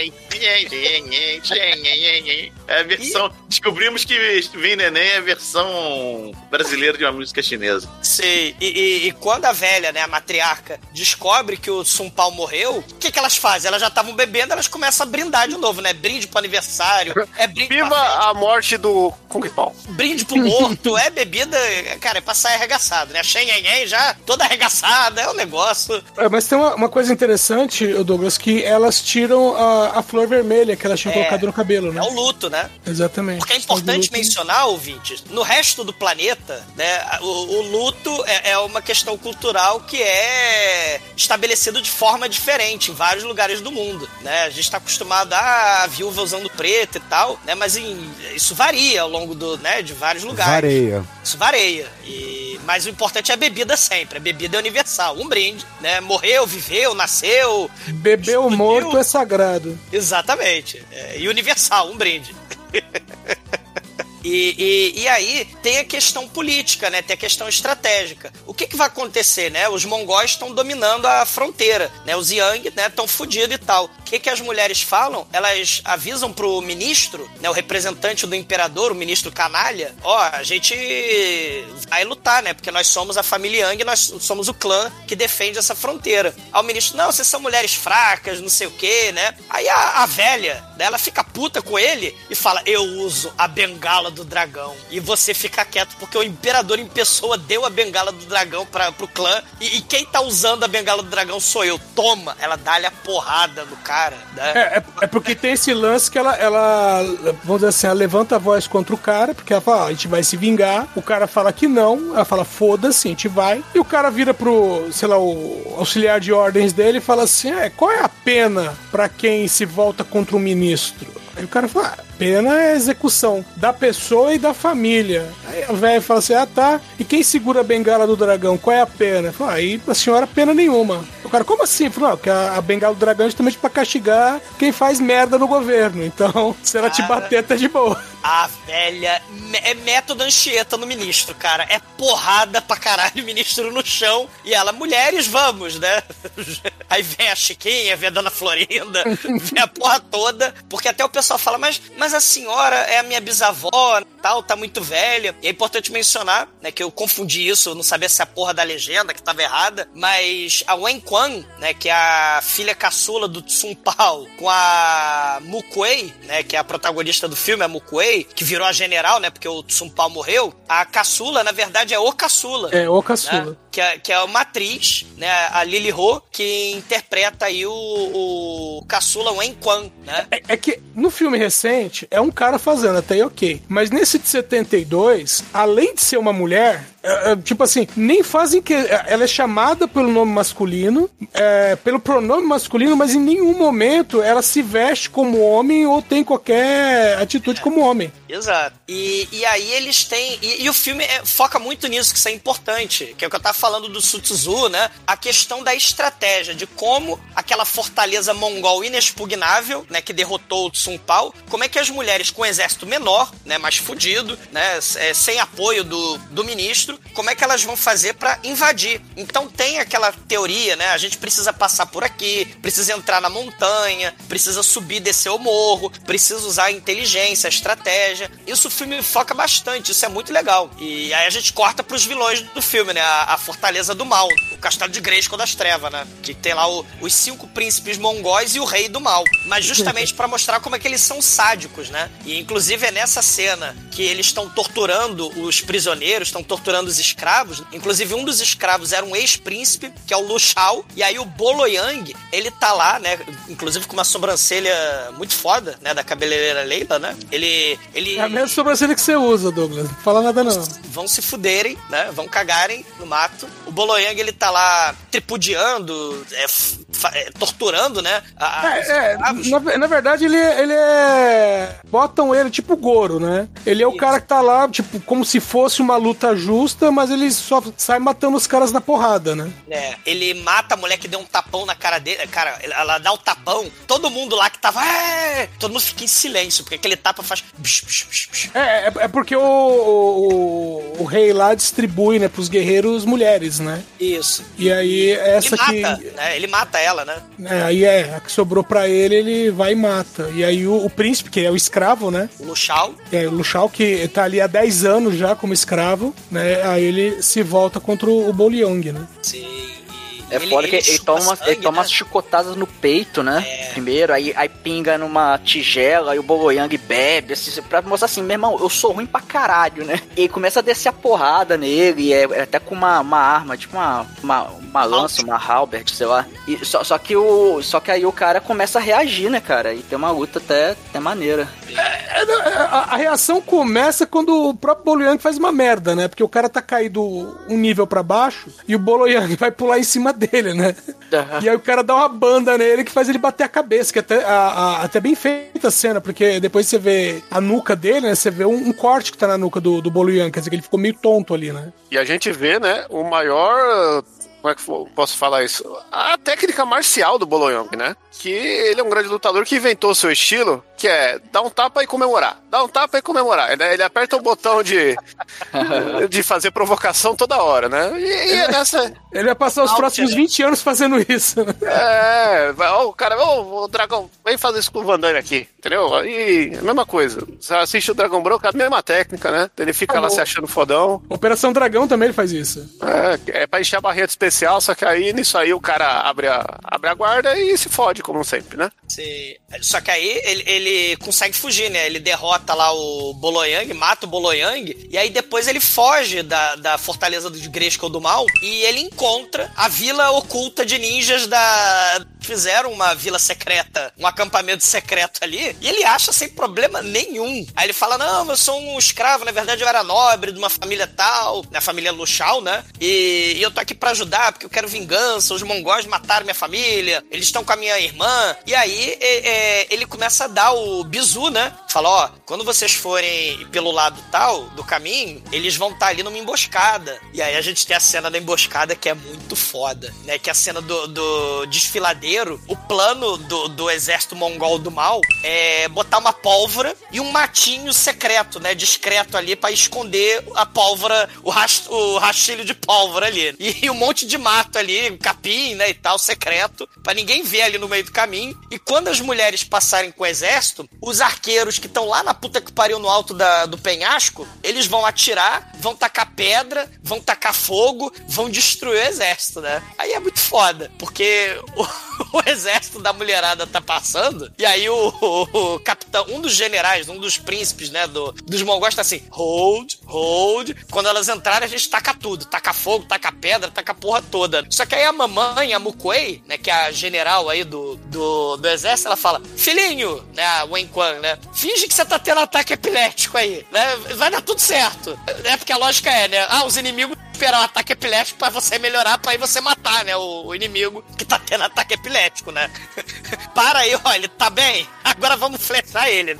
yay, yay, yay, yay, yay, yay, yay, É a versão. Descobrimos que Vem Neném é a versão brasileira de uma música chinesa. Sim, e, e- e quando a velha, né, a matriarca, descobre que o Sun Pao morreu, o que, que elas fazem? Elas já estavam bebendo, elas começam a brindar de novo, né? Brinde pro aniversário, é brinde pra Viva a morte do Kung Pao. brinde pro morto, é bebida, cara, é pra sair arregaçado, né? A Shen Yen já toda arregaçada, é um negócio. É, mas tem uma, uma coisa interessante, ô Douglas, que elas tiram a, a flor vermelha que elas tinham É. colocado no cabelo, né? É o luto, né? Exatamente. Porque é importante mencionar, ouvintes, no resto do planeta, né, o, o luto é, é uma questão cultural que é estabelecido de forma diferente em vários lugares do mundo, né? A gente está acostumado a viúva usando preto e tal, né? Mas em- isso varia ao longo do, né, de vários lugares. Vareia. Isso varia. E, mas o importante é a bebida sempre. A bebida é universal. Um brinde, né? Morreu, viveu, nasceu. Beber o explodiu. morto é sagrado. Exatamente. É, e universal, um brinde. [LAUGHS] E, e, e aí tem a questão política, né? Tem a questão estratégica. O que, que vai acontecer, né? Os mongóis estão dominando a fronteira, né? Os Yang, né? Estão fodidos e tal. Que, que as mulheres falam? Elas avisam pro ministro, né? O representante do imperador, o ministro canalha, ó, a gente vai lutar, né? Porque nós somos a família Yang, nós somos o clã que defende essa fronteira. Aí o ministro, não, vocês são mulheres fracas, não sei o quê, né? Aí a, a velha, né, ela fica puta com ele e fala: Eu uso a bengala do dragão. E você fica quieto, porque o imperador em pessoa deu a bengala do dragão pra, pro clã. E, e quem tá usando a bengala do dragão sou eu. Toma! Ela dá-lhe a porrada no cara, né? É, é, é porque tem esse lance que ela, ela, vamos dizer assim, ela levanta a voz contra o cara, porque ela fala, ó, a gente vai se vingar. O cara fala que não, ela fala, foda-se, a gente vai. E o cara vira pro, sei lá, o auxiliar de ordens dele e fala assim: é, qual é a pena pra quem se volta contra o ministro? Aí o cara fala, ah, pena é execução da pessoa e da família. Aí a velha fala assim, ah tá, e quem segura a bengala do dragão, qual é a pena? Fala, aí a senhora pena nenhuma. O cara, como assim? Não, que a, a bengala do dragão é justamente pra castigar quem faz merda no governo. Então, [LAUGHS] se ela te Cara. bater, tá de boa. A velha é método Anchieta no ministro, cara. É porrada pra caralho o ministro no chão. E ela, mulheres, vamos, né? [LAUGHS] Aí vem a Chiquinha, vem a Dona Florinda, vem a porra toda. Porque até o pessoal fala, mas, mas a senhora é a minha bisavó, tal, tá muito velha. E é importante mencionar, né, que eu confundi isso, eu não sabia se a porra da legenda que tava errada, mas a Wen Quan, né, que é a filha caçula do Tsum Pao, com a Mukwei, né, que é a protagonista do filme, a Mukwei, que virou a general, né, porque o Tsum Pao morreu, a caçula, na verdade, é o caçula. É, o caçula. Né? Que é, que é uma atriz, né, a Lily Ho, que interpreta aí o, o caçula Wen Quan, né? É, é que no filme recente é um cara fazendo, até aí ok. Mas nesse de 72, além de ser uma mulher, é, é, tipo assim, nem fazem que. Ela é chamada pelo nome masculino, é, pelo pronome masculino, mas em nenhum momento ela se veste como homem ou tem qualquer atitude como homem. Exato. E, e aí eles têm. E, e o filme é, foca muito nisso, que isso é importante. Que é o que eu tava falando do Sutsu, né? A questão da estratégia, de como aquela fortaleza mongol inexpugnável, né? Que derrotou o Tsung Pao, como é que as mulheres com um exército menor, né? Mais fudido, né? É, sem apoio do, do ministro, como é que elas vão fazer para invadir. Então tem aquela teoria, né? A gente precisa passar por aqui, precisa entrar na montanha, precisa subir, descer o morro, precisa usar a inteligência, a estratégia estratégia. Isso o filme foca bastante, isso é muito legal. E aí a gente corta pros vilões do filme, né? A, a Fortaleza do Mal, Castelo de Grayskull das Trevas, né? Que tem lá o, os cinco príncipes mongóis e o rei do mal. Mas justamente para mostrar como é que eles são sádicos, né? E inclusive é nessa cena que eles estão torturando os prisioneiros, estão torturando os escravos. Inclusive um dos escravos era um ex-príncipe, que é o Lu Shao. E aí o Bolo Yang, ele tá lá, né? Inclusive com uma sobrancelha muito foda, né? Da cabeleireira Leila, né? Ele, ele é a mesma sobrancelha que você usa, Douglas. Não fala nada, não. Vão se fuderem, né? Vão cagarem no mato. O Boloyang, ele tá lá tripudiando, é, torturando, né? A, é, é na, na, verdade, ele, ele é. Botam ele tipo Goro, né? Ele é o Isso. cara que tá lá, tipo, como se fosse uma luta justa, mas ele só sai matando os caras na porrada, né? É, ele mata a mulher que deu um tapão na cara dele. Cara, ela dá o tapão. Todo mundo lá que tava. Todo mundo fica em silêncio, porque aquele tapa faz. É, é, é porque o, o, o, rei lá distribui, né, pros guerreiros mulheres, né? Isso. E aí, essa ele mata, que. Né? Ele mata ela, né? É, aí é, a que sobrou pra ele, ele vai e mata. E aí o, o príncipe, que é o escravo, né? O Luxal. É, o Luxal, que tá ali há 10 anos já como escravo, né? Aí ele se volta contra o Boliong, né? Sim. É ele, foda que ele, toma, umas, sangue, ele toma né? umas chicotadas no peito, né? É. Primeiro, aí, aí pinga numa tigela, aí o Boloyang bebe, assim, pra mostrar assim, meu irmão, eu sou ruim pra caralho, né? E começa a descer a porrada nele, é, é até com uma, uma arma, tipo uma, uma, uma lança, uma halberd, sei lá. E, só, só, que o, só que aí o cara começa a reagir, né, cara? E tem uma luta até, até maneira. É, é, a, a, reação começa quando o próprio Boloyang faz uma merda, né? Porque o cara tá caído um nível para baixo e o Boloyang [LAUGHS] vai pular em cima dele, né? Uhum. E aí o cara dá uma banda nele que faz ele bater a cabeça, que é até, a, a, até bem feita a cena, porque depois você vê a nuca dele, né? Você vê um, um corte que tá na nuca do, do Bolo Yang, quer dizer que ele ficou meio tonto ali, né? E a gente vê, né, o maior como é que posso falar isso? A técnica marcial do Boloyong, né? Que ele é um grande lutador que inventou o seu estilo, que é dar um tapa e comemorar. Dar um tapa e comemorar. Ele, ele aperta o botão de, [LAUGHS] de fazer provocação toda hora, né? E, e é nessa. Ele vai passar os próximos 20 anos fazendo isso. É, ó, o cara, ó, o dragão, vem fazer isso com o Van Damme aqui, entendeu? E a mesma coisa. Você assiste o Dragão Branco, a mesma técnica, né? Ele fica ah, lá se achando fodão. Operação Dragão também ele faz isso. É, é pra encher a barreira especial, só que aí nisso aí o cara abre a, abre a guarda e se fode, como sempre, né? Sim. Só que aí ele, ele consegue fugir, né? Ele derrota lá o Boloyang, mata o Boloyang, e aí depois ele foge da, da fortaleza do Grayskull do Mal e ele encontra a vila oculta de ninjas da. Fizeram uma vila secreta, um acampamento secreto ali, e ele acha sem problema nenhum. Aí ele fala: Não, eu sou um escravo, na verdade eu era nobre de uma família tal, na família Luxal, né? E, e eu tô aqui para ajudar porque eu quero vingança. Os mongóis mataram minha família, eles estão com a minha irmã. E aí é, é, ele começa a dar o bizu, né? Fala, ó, quando vocês forem pelo lado tal do caminho, eles vão estar ali numa emboscada. E aí a gente tem a cena da emboscada que é muito foda, né? Que é a cena do, do desfiladeiro. O plano do, do exército mongol do mal é botar uma pólvora e um matinho secreto, né? Discreto ali pra esconder a pólvora, o, rast, o rastilho de pólvora ali. E, um monte de mato ali, capim, né? E tal, secreto, pra ninguém ver ali no meio do caminho. E quando as mulheres passarem com o exército, os arqueiros que estão lá na puta que pariu no alto da, do penhasco, eles vão atirar, vão tacar pedra, vão tacar fogo, vão destruir o exército, né? Aí é muito foda, porque [LAUGHS] o, o exército da mulherada tá passando, e aí o, o, o, capitão, um dos generais, um dos príncipes, né, do, dos mongóis tá assim, hold, hold. Quando elas entrarem, a gente taca tudo, taca fogo, taca pedra, taca a porra toda. Só que aí a mamãe, a Mukwei, né, que é a general aí do, do, do exército, ela fala, filhinho, né, a Wen Quan, né, finge que você tá tendo ataque epilético aí, né, vai dar tudo certo. É porque a lógica é, né, ah, os inimigos esperar um ataque epilético para você melhorar, para aí você matar, né? O, o, inimigo que tá tendo ataque epilético, né? [LAUGHS] Para aí, olha, ele tá bem? Agora vamos flechar ele.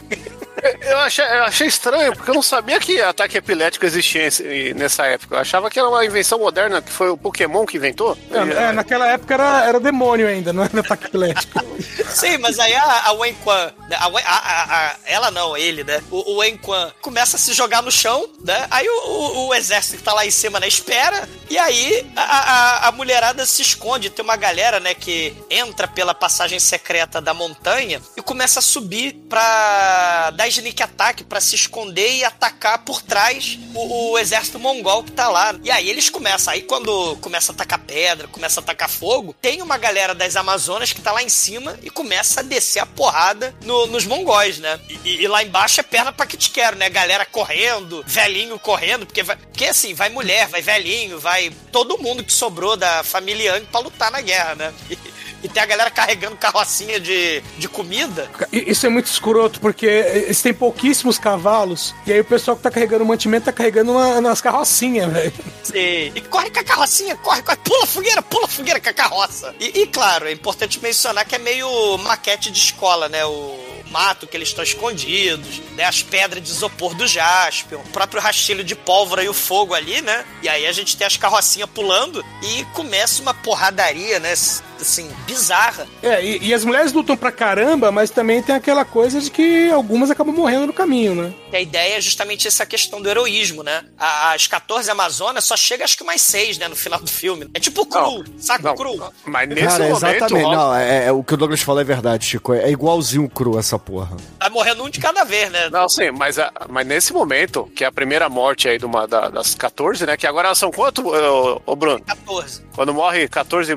Eu achei, eu achei estranho, porque eu não sabia que ataque epilético existia nessa época. Eu achava que era uma invenção moderna, que foi o Pokémon que inventou. É, é naquela época era, era demônio ainda, não era ataque epilético. [LAUGHS] Sim, mas aí a, a Wen Quan, a, a, a, ela não, ele, né? O, o Wen Quan começa a se jogar no chão, né? Aí o, o, o exército que tá lá em cima, né, espera, e aí a, a, a mulherada se esconde. Tem uma galera, né, que entra pela passagem secreta da montanha e começa a subir pra dar sneak attack para se esconder e atacar por trás o, o, exército mongol que tá lá. E aí eles começam, aí quando começa a atacar pedra, começa a atacar fogo, tem uma galera das Amazonas que tá lá em cima e começa a descer a porrada no, nos mongóis, né? E, e, lá embaixo é perna pra que te quero, né? Galera correndo, velhinho correndo, porque vai, porque assim, vai mulher, vai velhinho, vai todo mundo que sobrou da família Yang pra lutar na guerra, né? E, [LAUGHS] e tem a galera carregando carrocinha de, de comida. Isso é muito escroto, porque eles têm pouquíssimos cavalos, e aí o pessoal que tá carregando mantimento tá carregando uma, nas carrocinhas, velho. Sim. E corre com a carrocinha, corre, corre, pula fogueira, pula fogueira com a carroça. E, e claro, é importante mencionar que é meio maquete de escola, né? O mato que eles estão escondidos, né? As pedras de isopor do Jaspion, o próprio rastilho de pólvora e o fogo ali, né? E aí a gente tem as carrocinhas pulando e começa uma porradaria, né? Assim, bizarra. É, e, e, as mulheres lutam pra caramba, mas também tem aquela coisa de que algumas acabam morrendo no caminho, né? E a ideia é justamente essa questão do heroísmo, né? As 14 Amazonas só chega acho que mais 6, né, no final do filme. É tipo cru, não, saco não, cru. Mas nesse Cara, momento... Exatamente, não, é, é, o que o Douglas falou é verdade, Chico. É igualzinho cru essa porra. Vai morrendo um de cada vez, né? Não, sim, mas, mas nesse momento, que é a primeira morte aí de uma, da, das 14, né? Que agora elas são quanto, ô, ô Bruno? 14. Quando morre 14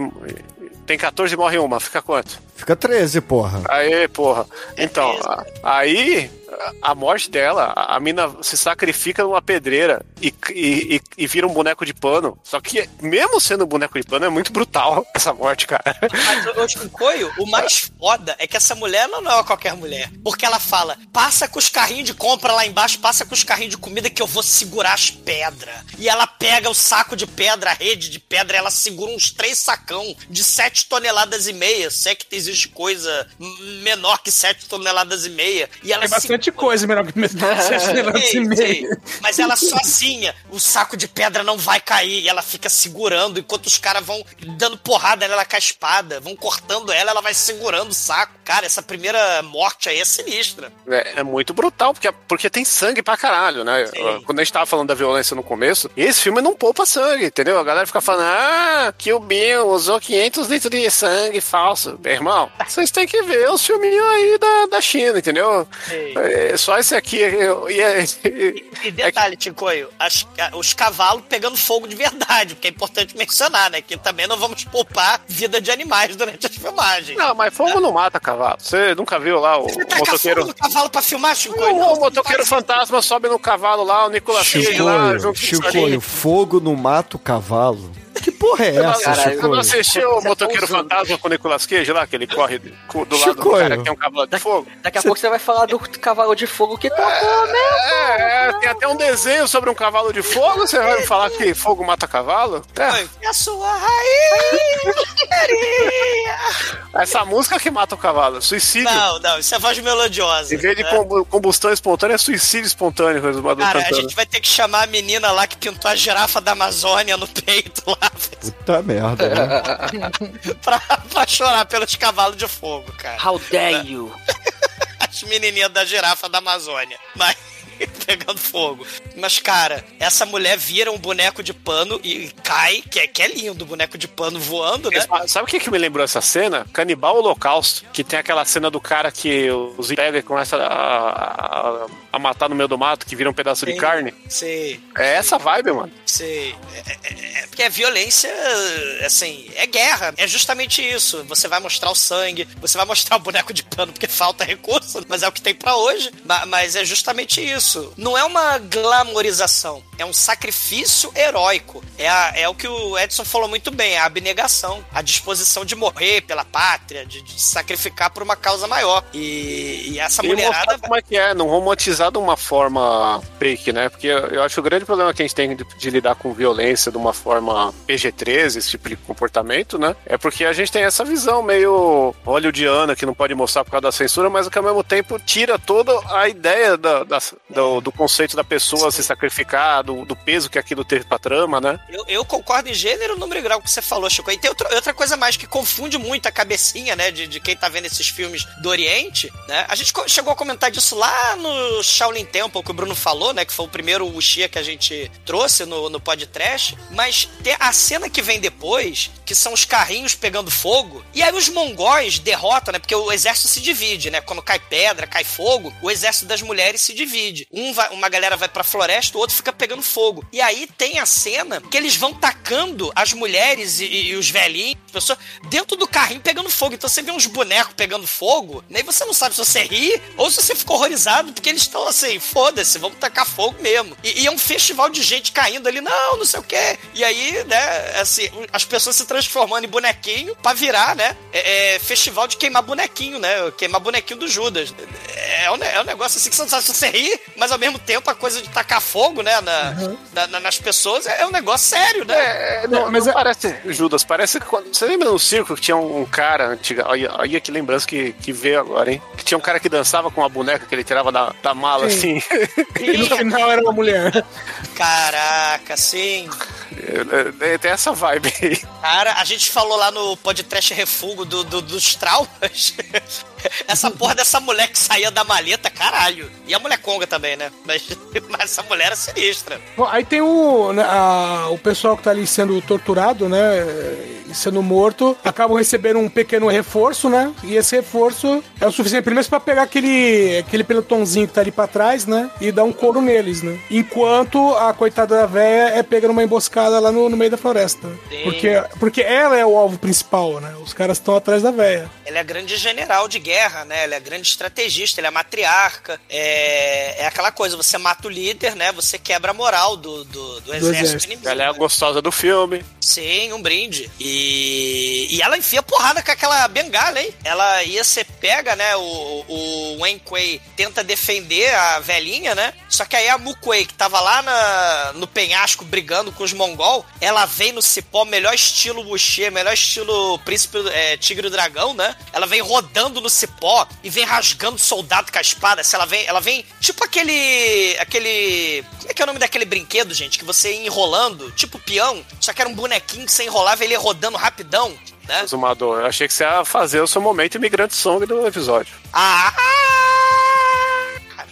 tem 14 e morre uma, fica quanto? Fica 13, porra. Aí, porra. Então, aí a morte dela, a, mina se sacrifica numa pedreira e, e, e, vira um boneco de pano. Só que, mesmo sendo um boneco de pano, é muito brutal [LAUGHS] essa morte, cara. Mas, o Coio, o mais foda é que essa mulher não é qualquer mulher. Porque ela fala: passa com os carrinhos de compra lá embaixo, passa com os carrinhos de comida que eu vou segurar as pedras. E ela pega o saco de pedra, a rede de pedra, ela segura uns três sacão de 7 toneladas e meia. Se é que existe coisa menor que 7 toneladas e meia. E ela é bastante coisa melhor que [LAUGHS] sete e meio. Mas ela sozinha, o saco de pedra não vai cair. E ela fica segurando enquanto os caras vão dando porrada nela com a espada, vão cortando ela, ela vai segurando o saco. Cara, essa primeira morte aí é sinistra. É, é muito brutal, porque, porque tem sangue pra caralho, né? Sim. Quando a gente tava falando da violência no começo, esse filme não poupa sangue, entendeu? A galera fica falando, ah, que o Bill usou 500 litros de sangue falso. Meu irmão, vocês têm que ver os filminhos aí da, da China, entendeu? É, só esse aqui. Eu, e, e, e detalhe, é Ticoio, as, os cavalos pegando fogo de verdade, porque é importante mencionar, né? Que também não vamos poupar vida de animais durante as filmagens. Não, mas fogo não mata cavalo. Você nunca viu lá o Você motoqueiro. Fogo no cavalo pra filmar, Chicoio? O, não, o motoqueiro fantasma sobe no cavalo lá, o Nicolas Cage lá, Chicoio, fogo não mata o cavalo. Que porra é essa, Caralho, Você não Chico? assistiu o Você tá Motoqueiro usando. Fantasma com o Nicolas Cage lá, que ele corre do do lado do Chicoio. cara que tem um cavalo de fogo? Daqui a pouco você vai falar do cavalo de fogo que tocou, né? É, é, tem até um desenho sobre um cavalo de fogo. Você vai me falar que fogo mata cavalo? É, E a sua raiz queria. [LAUGHS] essa música que mata o cavalo, suicídio. Não, não, isso é voz melodiosa. Em vez de né? combu- combustão espontânea, é suicídio espontâneo, do Cara, a cantando. gente vai ter que chamar a menina lá que pintou a girafa da Amazônia no peito lá Puta merda, né? [LAUGHS] pra, pra chorar pelos cavalos de fogo, cara. How dare you? [LAUGHS] As menininhas da girafa da Amazônia. Mas. [LAUGHS] Pegando fogo. Mas, cara, essa mulher vira um boneco de pano e cai, que é, que é lindo, o boneco de pano voando, né? Sabe o que, que me lembrou essa cena? Canibal Holocausto, que tem aquela cena do cara que os pega e começa a, a, a matar no meio do mato, que vira um pedaço de Sim. carne. Sei, É essa vibe, mano. sei. É, é- é porque é violência, assim, é guerra. É justamente isso. Você vai mostrar o sangue, você vai mostrar o boneco de pano porque falta recurso, mas é o que tem pra hoje. Ma- Mas é justamente isso. Não é uma glamorização, é um sacrifício heróico. É, a- é o que o Edson falou muito bem, é a abnegação, a disposição de morrer pela pátria, de, de sacrificar por uma causa maior. E, e essa E mulherada. como é que é, não romantizar de uma forma fake, né? Porque eu eu acho que o grande problema que a gente tem de, de lidar com violência de uma forma PG-13, esse tipo de comportamento, né? É porque a gente tem essa visão meio hollywoodiana que não pode mostrar por causa da censura, mas que ao mesmo tempo tira toda a ideia da- da- do, do conceito da pessoa se sacrificar, do, do peso que aquilo teve pra trama, né? Eu, eu concordo em gênero, número e grau que você falou, Chico. E tem outra, outra coisa mais que confunde muito a cabecinha, né, de, de quem tá vendo esses filmes do Oriente, né? A gente chegou a comentar disso lá no Shaolin Temple, que o Bruno falou, né, que foi o primeiro Wuxia que a gente trouxe no, no podcast. Mas tem a cena que vem depois, que são os carrinhos pegando fogo, e aí os mongóis derrotam, né, porque o exército se divide, né? Quando cai pedra, cai fogo, o exército das mulheres se divide. Um vai- uma galera vai pra floresta, o outro fica pegando fogo. E aí tem a cena que eles vão tacando as mulheres e, e os velhinhos, as pessoas, dentro do carrinho pegando fogo. Então você vê uns bonecos pegando fogo, né? E você não sabe se você ri ou se você ficou horrorizado, porque eles estão assim, foda-se, vamos tacar fogo mesmo. E, e é um festival de gente caindo ali, não, não sei o quê. E aí, né, assim, as pessoas se transformando em bonequinho pra virar, né? é- é festival de queimar bonequinho, né? Queimar bonequinho do Judas. É um, ne- é um negócio assim que você não sabe se você ri, mas ao mesmo tempo a coisa de tacar fogo, né, na, na- na- nas pessoas é, é um negócio sério, né? É, não, mas não é- parece Judas, parece que quando. Você lembra no circo que tinha um, um cara antiga. Olha, olha que lembrança que, que veio agora, hein? Que tinha um cara que dançava com uma boneca que ele tirava da, da mala, Sim. assim. [LAUGHS] E no final era uma mulher. Caraca, sim. Tem essa vibe aí. Cara, a gente falou lá no podcast Refugo do, do- dos traumas. [LAUGHS] Essa porra dessa mulher que saía da maleta, caralho. E a mulher conga também, né? Mas, [LAUGHS] mas essa mulher era sinistra. Bom, aí tem o, né, a- o pessoal que tá ali sendo torturado, né? e Sendo morto, acabam recebendo um pequeno reforço, né? E esse reforço é o suficiente, primeiro, pra pegar aquele, aquele pelotãozinho que tá ali pra trás, né? E dar um couro neles, né? Enquanto a coitada da véia é pega numa emboscada lá no, no meio da floresta. Sim. Porque, porque ela é o alvo principal, né? Os caras estão atrás da véia. Ela é grande general de guerra, né? Ela é grande estrategista, ela é matriarca. É, é aquela coisa, você mata o líder, né? Você quebra a moral do, do, do exército exército. inimigo. Ela é a né? gostosa do filme. Sim, um brinde. E, e ela enfia porrada com aquela bengala, hein? Ela ia ser pega, né? O, o Wen Kuei tenta defender a velhinha, né? Só que aí a Mu Kuei, que tava lá na, no penhasco brigando com os mongol, ela vem no cipó, melhor estilo Wuxia, melhor estilo príncipe é, tigre e dragão, né? Ela vem rodando no cipó e vem rasgando soldado com a espada. Se ela vem, ela vem tipo aquele aquele como é que é o nome daquele brinquedo, gente, que você ia enrolando, tipo peão, só que era um bonequinho que você enrolava e ele ia rodando rapidão, né? Zumador. Eu achei que você ia fazer o seu momento imigrante song do episódio. Ah!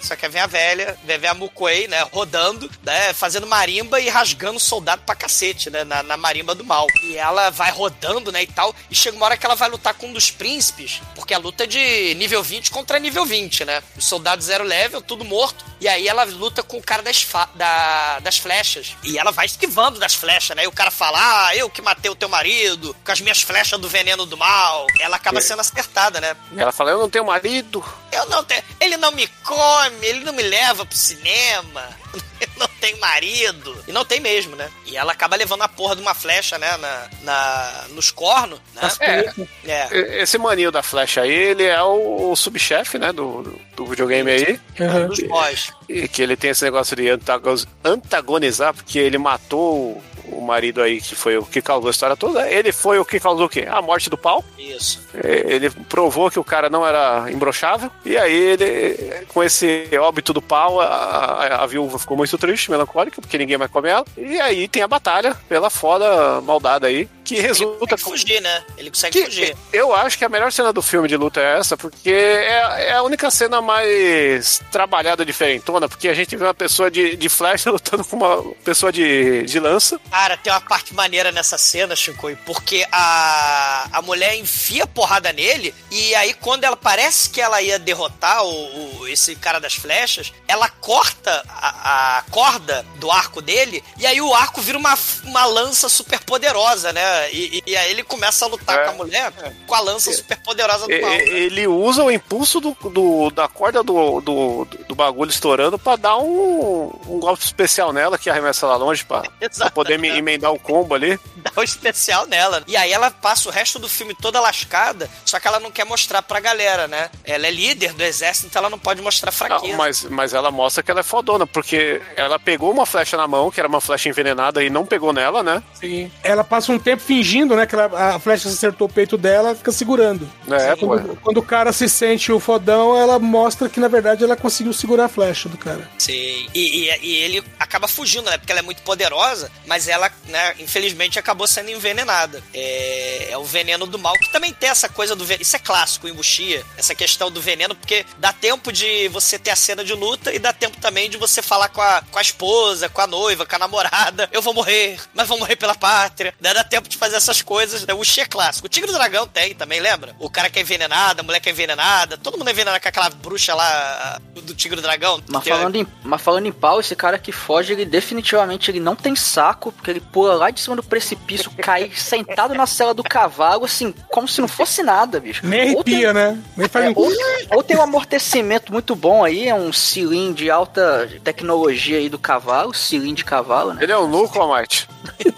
Só que vem a velha, vem a Mukwei, né, rodando, né, fazendo marimba e rasgando soldado pra cacete, né, na, na marimba do mal. E ela vai rodando, né, e tal, e chega uma hora que ela vai lutar com um dos príncipes, porque a luta é de nível 20 contra nível 20, né, os soldados zero level, tudo morto, e aí ela luta com o cara das, da- das flechas, e ela vai esquivando das flechas, né, e o cara fala, ah, eu que matei o teu marido, com as minhas flechas do veneno do mal, ela acaba sendo acertada, né, ela fala: Eu não tenho marido. eu não tenho. Ele não me come, ele não me leva pro cinema. [LAUGHS] Eu não tem marido. E não tem mesmo, né? E ela acaba levando a porra de uma flecha, né? Na, na, nos cornos, né? É, É. esse maninho da flecha aí, ele é o, o subchefe, né, do, do, videogame aí. Aham. Dos boss. E que ele tem esse negócio de antago- antagonizar, porque ele matou o, marido aí, que foi o que causou a história toda. Ele foi o que causou o quê? A morte do pau. Isso. Ele provou que o cara não era imbrochável. E aí ele, com esse óbito do pau, a, a- a viúva ficou muito triste, melancólica, porque ninguém mais come ela. E aí tem a batalha pela foda maldada aí, que Ele resulta consegue com. fugir, né? Ele consegue Que fugir. eu acho que a melhor cena do filme de luta é essa, porque é, é a única cena mais trabalhada diferentona, porque a gente vê uma pessoa de, de flecha [LAUGHS] lutando com uma pessoa de, de lança. Cara, tem uma parte maneira nessa cena, Shinkoi, porque a, a mulher enfia porrada nele e aí quando ela parece que ela ia derrotar o, o- esse cara das flechas, ela corta a, a corda do arco dele e aí o arco vira uma, uma lança super poderosa, né? E, e- e aí ele começa a lutar É. com a mulher com a lança super poderosa do mal. e- Ele usa o impulso do, do- da corda do, do bagulho estourando pra dar um, um golpe especial nela que arremessa lá longe pra, [LAUGHS] pra poder me- emendar o combo ali. [LAUGHS] dá o especial nela. E aí ela passa o resto do filme toda lascada, só que ela não quer mostrar pra galera, né? Ela é líder do exército, então ela não pode mostrar Não, fraqueza. mas, mas ela mostra que ela é fodona, porque ela pegou uma flecha na mão, que era uma flecha envenenada, e não pegou nela, né? Sim. Ela passa um tempo fingindo, né? Que ela- a flecha acertou o peito dela, fica segurando. É, pô. Quando, quando o cara se sente o fodão, ela mostra que na verdade ela conseguiu segurar a flecha do cara. Sim. E, e- e ele acaba fugindo, né? Porque ela é muito poderosa, mas ela, né, infelizmente, acabou sendo envenenada. É, é o veneno do mal, que também tem essa coisa do veneno. Isso é clássico em Bushia, essa questão do veneno, porque dá tempo de você ter a cena de luta e dá tempo também de você falar com a, com a esposa, com a noiva, com a namorada. Eu vou morrer, mas vou morrer pela pátria. Né? Dá tempo de fazer essas coisas. Né? O Bushia é clássico. O Tigre do Dragão tem também, lembra? O cara que é envenenado, a mulher que é envenenada. Todo mundo é envenenado com aquela bruxa lá do do Tigre do Dragão. Mas que é- falando, em, mas falando em pau, esse cara que foge, ele definitivamente ele não tem saco, porque ele pula lá de cima do precipício, [LAUGHS] cai sentado na cela do cavalo, assim, como se não fosse nada, bicho. Nem tem- arrepia, né? Nem faz é, um... ou, ou tem um amortecimento muito bom aí, é um cilindro de alta tecnologia aí do cavalo, cilindro de cavalo, né? Ele é um nuco, Almighty.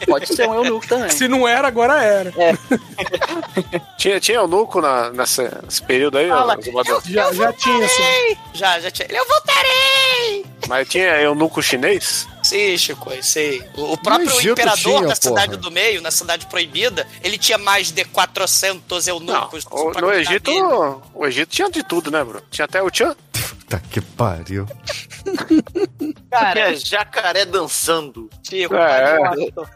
Pode ser um eunuco também. Se não era, agora era. [LAUGHS] Tinha, tinha eunuco na, nessa, nesse período aí, Fala. ó, Zumbador? Já, já tinha, assim. Já, já tinha. Eu voltarei! Mas tinha eunuco chinês? Sim, Chico, eu sei. O, próprio Egito imperador tinha, da cidade porra. do meio, na cidade proibida, ele tinha mais de 400 Não. eunucos. O- pra no Egito, dele. o Egito tinha de tudo, né, bro? Tinha até o Tchan. Puta que pariu. Tinha jacaré dançando. Chico, É.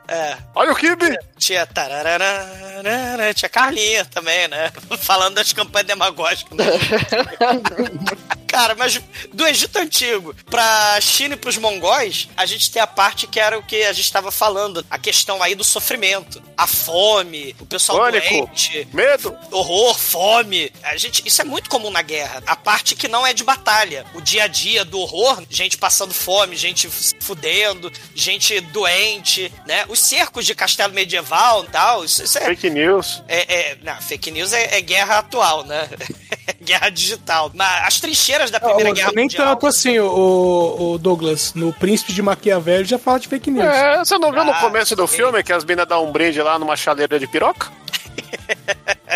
é. Olha o Kibe! Tinha tarararara, tinha Carlinha também, né? [LAUGHS] Falando das campanhas demagógicas. [LAUGHS] Cara, mas do Egito Antigo pra China e pros mongóis, a gente tem a parte que era o que a gente estava falando, a questão aí do sofrimento, a fome, o pessoal Pânico. doente, Medo! horror, fome. A gente, isso é muito comum na guerra. A parte que não é de batalha, o dia a dia do horror, gente passando fome, gente fudendo, gente doente, né? Os cercos de castelo medieval e tal, isso, isso é, Fake news. é, é- não, fake news é, é guerra atual, né? [LAUGHS] guerra digital. Mas as trincheiras da Primeira Guerra nem Mundial. tanto assim, o, o Douglas. No Príncipe de Maquiavel já fala de fake news. É, você não viu no Ah, começo do sim. filme que as minas dão um brinde lá numa chaleira de piroca? [LAUGHS]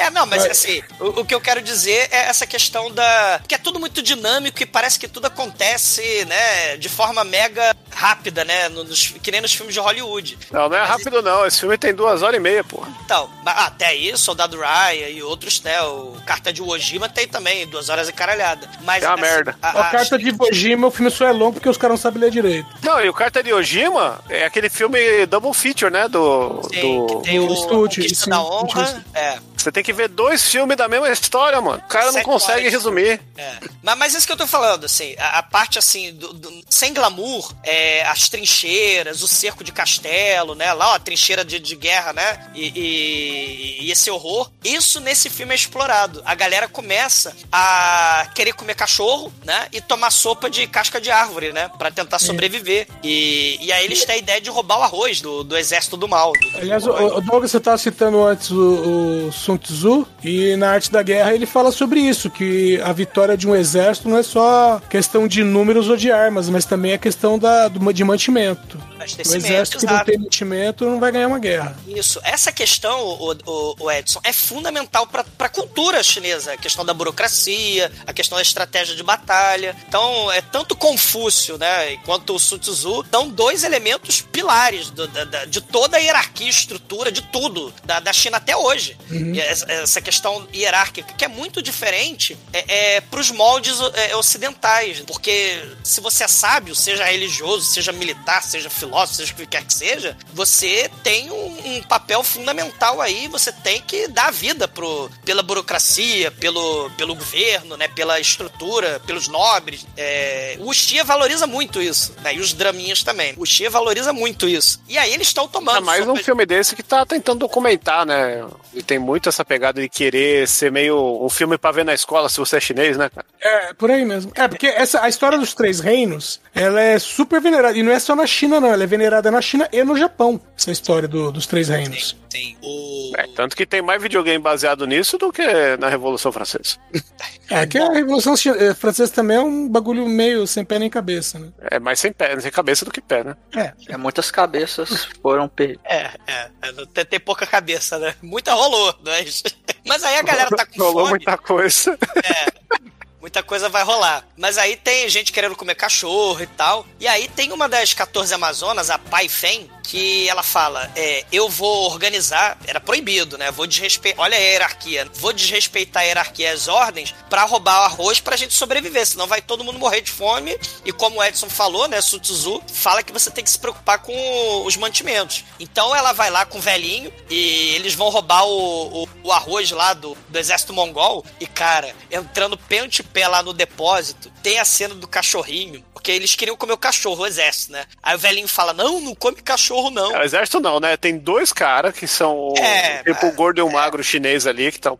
É, não, mas Mas- assim, o, o que eu quero dizer é essa questão da. que é tudo muito dinâmico e parece que tudo acontece, né, de forma mega rápida, né? no- nos- que nem nos filmes de Hollywood. Não, não é Mas rápido não. Esse filme tem duas horas e meia, porra. Então, mas- até aí, Soldado Ryan e outros, né? O Carta de Ojima tem também, duas horas e caralhada. Mas, É uma assim, merda. a- A a- carta de Iwo Jima, o filme só é longo porque os caras não sabem ler direito. Não, e o Carta de Ojima é aquele filme double feature, né? Do. Sim, do... que tem o do estúdio, Conquista sim, da. Honra. É. Você tem que ver dois filmes da mesma história, mano. O cara não Sete consegue horas. resumir. É. Mas, mas isso que eu tô falando, assim, a, a parte assim, do- do- sem glamour, é, as trincheiras, o cerco de castelo, né? Lá, ó, a trincheira de, de guerra, né? E, e- e esse horror. Isso nesse filme é explorado. A galera começa a querer comer cachorro, né? E tomar sopa de casca de árvore, né? Pra tentar sobreviver. E, e aí eles têm a ideia de roubar o arroz do, do exército do mal. do- Aliás, o, o Douglas, você tava citando antes o, o Sun Tzu, e na Arte da Guerra ele fala sobre isso, que a vitória de um exército não é só questão de números ou de armas, mas também a questão da, do, de mantimento. O exército que não tem mantimento não vai ganhar uma guerra. Isso. Essa questão, o, o, o Edson, é fundamental para a cultura chinesa. A questão da burocracia, a questão da estratégia de batalha. Então, é tanto Confúcio, né, quanto o Sun Tzu, são dois elementos pilares do- da- da- de toda a hierarquia, estrutura, de tudo, da, da China até hoje. E essa, essa questão hierárquica, que é muito diferente é, é, para os moldes é, ocidentais. Porque se você é sábio, seja religioso, seja militar, seja filósofo, seja o que quer que seja, você tem um, um papel fundamental aí, você tem que dar vida pro, pela burocracia, pelo, pelo governo, né, pela estrutura, pelos nobres. É, o Xia valoriza muito isso, né, e os draminhas também. O Xia valoriza muito isso. E aí eles estão tomando... É mais um sopa- filme desse que tá tentando documentar, né? E tem muito essa pegada de querer ser meio um filme pra ver na escola se você é chinês, né, cara? É, por aí mesmo. É, porque essa, a história dos três reinos, ela é super venerada. E não é só na China, não. Ela é venerada na China e no Japão, essa história do- dos três reinos. Tem o... É, tanto que tem mais videogame baseado nisso do que na Revolução Francesa. [LAUGHS] É, que a Revolução eh, Francesa também é um bagulho meio sem pé nem cabeça, né? É mais sem pé, sem cabeça do que pé, né? É. É, muitas cabeças foram perdidas. É, é, é, tem, tem pouca cabeça, né? Muita rolou, mas... [LAUGHS] Mas aí a galera tá com Rolou fome. muita coisa. [LAUGHS] Muita coisa vai rolar. Mas aí tem gente querendo comer cachorro e tal. E aí tem uma das 14 Amazonas, a Pai Fen, que ela fala: é, Eu vou organizar. Era proibido, né? Vou desrespeitar. Olha a hierarquia. Vou desrespeitar a hierarquia e as ordens pra roubar o arroz pra gente sobreviver. Senão vai todo mundo morrer de fome. E como o Edson falou, né? Su Tzu fala que você tem que se preocupar com os mantimentos. Então ela vai lá com o velhinho e eles vão roubar o, o, o arroz lá do, do exército mongol. E, cara, entrando pente pé lá no depósito, tem a cena do cachorrinho. Porque eles queriam comer o cachorro, o exército, né? Aí o velhinho fala: Não, não come cachorro, não. É, o exército não, né? Tem dois caras que são É, tipo o gordo e o magro chinês ali, que, tão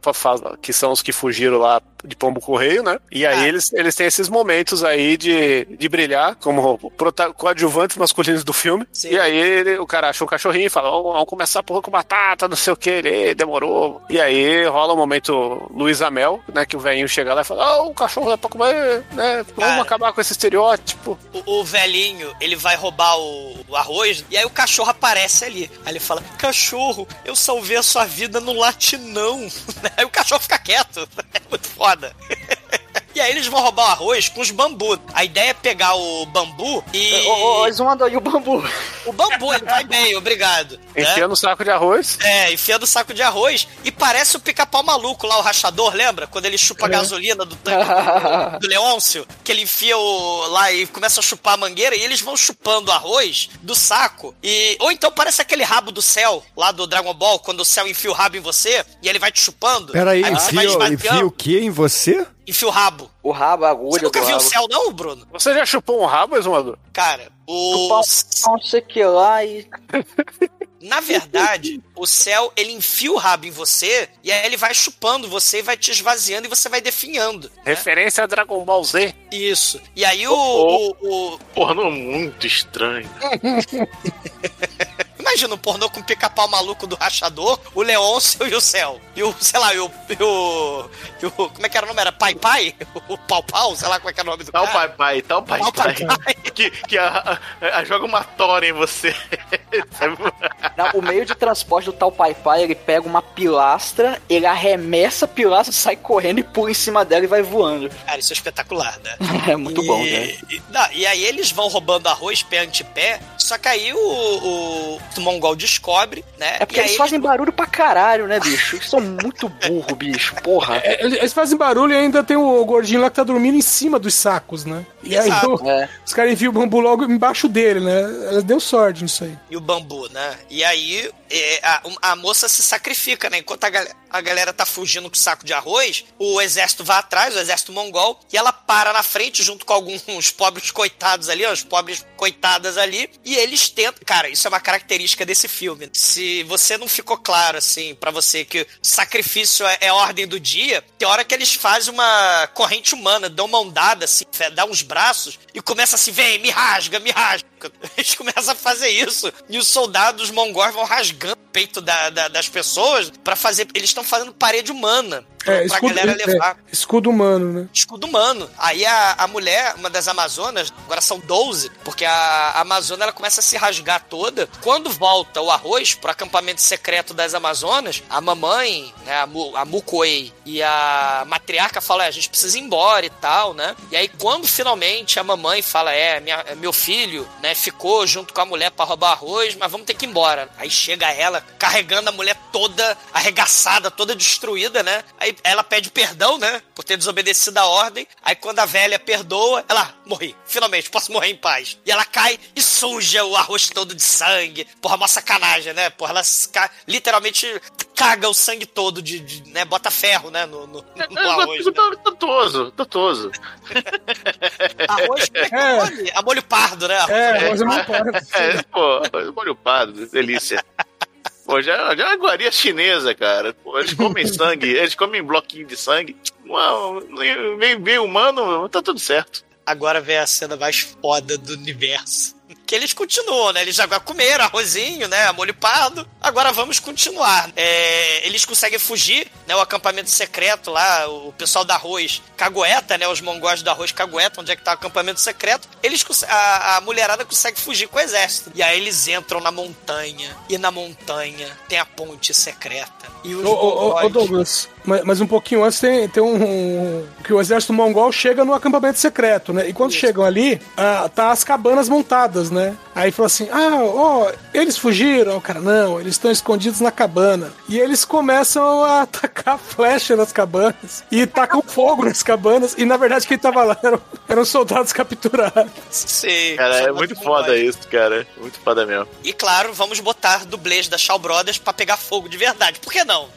que são os que fugiram lá de Pombo Correio, né? E aí Ah. eles, eles têm esses momentos aí de, de brilhar como coadjuvantes masculinos do filme. Sim. E aí ele- o cara achou o cachorrinho e fala: "Ó, vamos começar a porra com batata, não sei o que, ele demorou. E aí rola o momento Luiz Amel, né? Que o velhinho chega lá e fala: Ó, o cachorro é pra comer, né? Vamos Cara. acabar com esse estereótipo. O, o velhinho, ele vai roubar o, o arroz e aí o cachorro aparece ali. Aí ele fala: Cachorro, eu salvei a sua vida no latinão. [LAUGHS] Aí o cachorro fica quieto. [LAUGHS] É muito foda. E aí eles vão roubar o arroz com os bambu. A ideia é pegar o bambu e. Ô, ô, eles vão andar aí o bambu. O bambu, ele vai bem, obrigado. né? Enfiando o saco de arroz. É, enfiando o saco de arroz. E parece o pica-pau maluco lá, o rachador, lembra? Quando ele chupa a gasolina do tanque do, Leôncio, que ele enfia o, lá e começa a chupar a mangueira e eles vão chupando arroz do saco. E, ou então parece aquele rabo do céu, lá do Dragon Ball, quando o céu enfia o rabo em você e ele vai te chupando. Peraí, enfia, enfia o que em você? Enfia o rabo. O rabo, a Você agulha nunca do viu o céu, não, Bruno? Você já chupou um rabo, exumador? Cara, o. Não sei o que lá e... Na verdade, o céu, ele enfia o rabo em você e aí ele vai chupando você e vai te esvaziando e você vai definhando. Referência a Dragon Ball Z. Isso. E aí o. Oh, o, o- Pornô muito estranho. [LAUGHS] Imagina um pornô com o pica-pau maluco do rachador, o Leôncio e o céu. E o, sei lá, e o. E o, e o como é que era o nome? Era Pai Pai? O Pau Pau? Sei lá como é que era o nome do Tal cara. pai pai, tal pai Tal pai pai. pai. Que, que a, a- a- joga uma tora em você. Não, o meio de transporte do tal Pai Pai, ele pega uma pilastra, ele arremessa a pilastra, sai correndo e pula em cima dela e vai voando. Cara, isso é espetacular, né? [LAUGHS] É muito bom, e, né? E, não, e aí eles vão roubando arroz pé ante pé, só que aí o, o, o Mongol descobre, né? É porque e aí eles fazem barulho pra caralho, né, bicho? Eles são muito burro, bicho. Porra. É, Eles eles fazem barulho e ainda tem o gordinho lá que tá dormindo em cima dos sacos, né? E aí Exato. o- É. os caras enfiam o bambu logo embaixo dele, né? Ela deu sorte nisso aí. e o bambu, né? E aí é, a, a moça se sacrifica, né? Enquanto a, gal- a galera tá fugindo com o saco de arroz, o exército vai atrás, o exército mongol, e ela para na frente junto com alguns [LAUGHS] pobres coitados ali, ó, os pobres coitadas ali, e eles tentam. Cara, isso é uma característica desse filme. Se você não ficou claro, assim, pra você que sacrifício é, é ordem do dia, tem hora que eles fazem uma corrente humana, dão uma ondada, assim, dá uns braços e começa assim, vem, me rasga, me rasga. [LAUGHS] Eles começam a fazer isso. E os soldados mongóis vão rasgando peito da- da- das pessoas pra fazer. Eles estão fazendo parede humana. pra, É, pra escudo, galera é, levar. escudo humano, né? Escudo humano. Aí a, a mulher, uma das Amazonas, agora são 12, porque a Amazônia ela começa a se rasgar toda. Quando volta o arroz pro acampamento secreto das Amazonas, a mamãe, né, a, Mu, a Mukoei e a matriarca falam: é, a gente precisa ir embora e tal, né? E aí quando finalmente a mamãe fala: é, minha, meu filho, né, ficou junto com a mulher pra roubar arroz, mas vamos ter que ir embora. Aí chega ela carregando a mulher toda arregaçada, toda destruída, né? Aí ela pede perdão, né? Por ter desobedecido a ordem. Aí quando a velha perdoa, ela, "Ah, morri. Finalmente, posso morrer em paz. E ela cai e suja o arroz todo de sangue. Porra, uma sacanagem, né? Porra, ela ca- literalmente caga o sangue todo de, de, né? Bota ferro, né? No, no, no arroz. né? Totoso, totoso. Arroz [LAUGHS] é que é o nome? A molho pardo, né? É, arroz é muito pardo. É, pô, molho pardo, delícia. Pô, já, já é iguaria chinesa, cara. Pô, eles comem [LAUGHS] sangue, eles comem bloquinho de sangue. Uau, meio, meio humano, tá tudo certo. Agora vem a cena mais foda do universo. Que eles continuam, né? Eles já comeram arrozinho, né? Molho pardo. Agora vamos continuar. É, eles conseguem fugir, né? O acampamento secreto lá, o pessoal da arroz cagueta, né? Os mongóis da arroz cagueta, onde é que tá o acampamento secreto. Eles a, a mulherada consegue fugir com o exército. E aí eles entram na montanha. E na montanha tem a ponte secreta. E os Ô, ô, ô, Douglas, mas, mas um pouquinho antes tem, tem um, um- que o exército mongol chega no acampamento secreto, né? E quando chegam ali, ah, tá as cabanas montadas, né? Aí falou assim: ah, ó, eles fugiram. O cara, não, eles estão escondidos na cabana. E eles começam a [LAUGHS] atacar flecha nas cabanas e tacam fogo nas cabanas. E na verdade, quem tava lá eram, eram soldados capturados. Sim, Cara, é muito foda isso, cara. Muito foda mesmo. E claro, vamos botar dublês da Shaw Brothers pra pegar fogo de verdade. Por que não?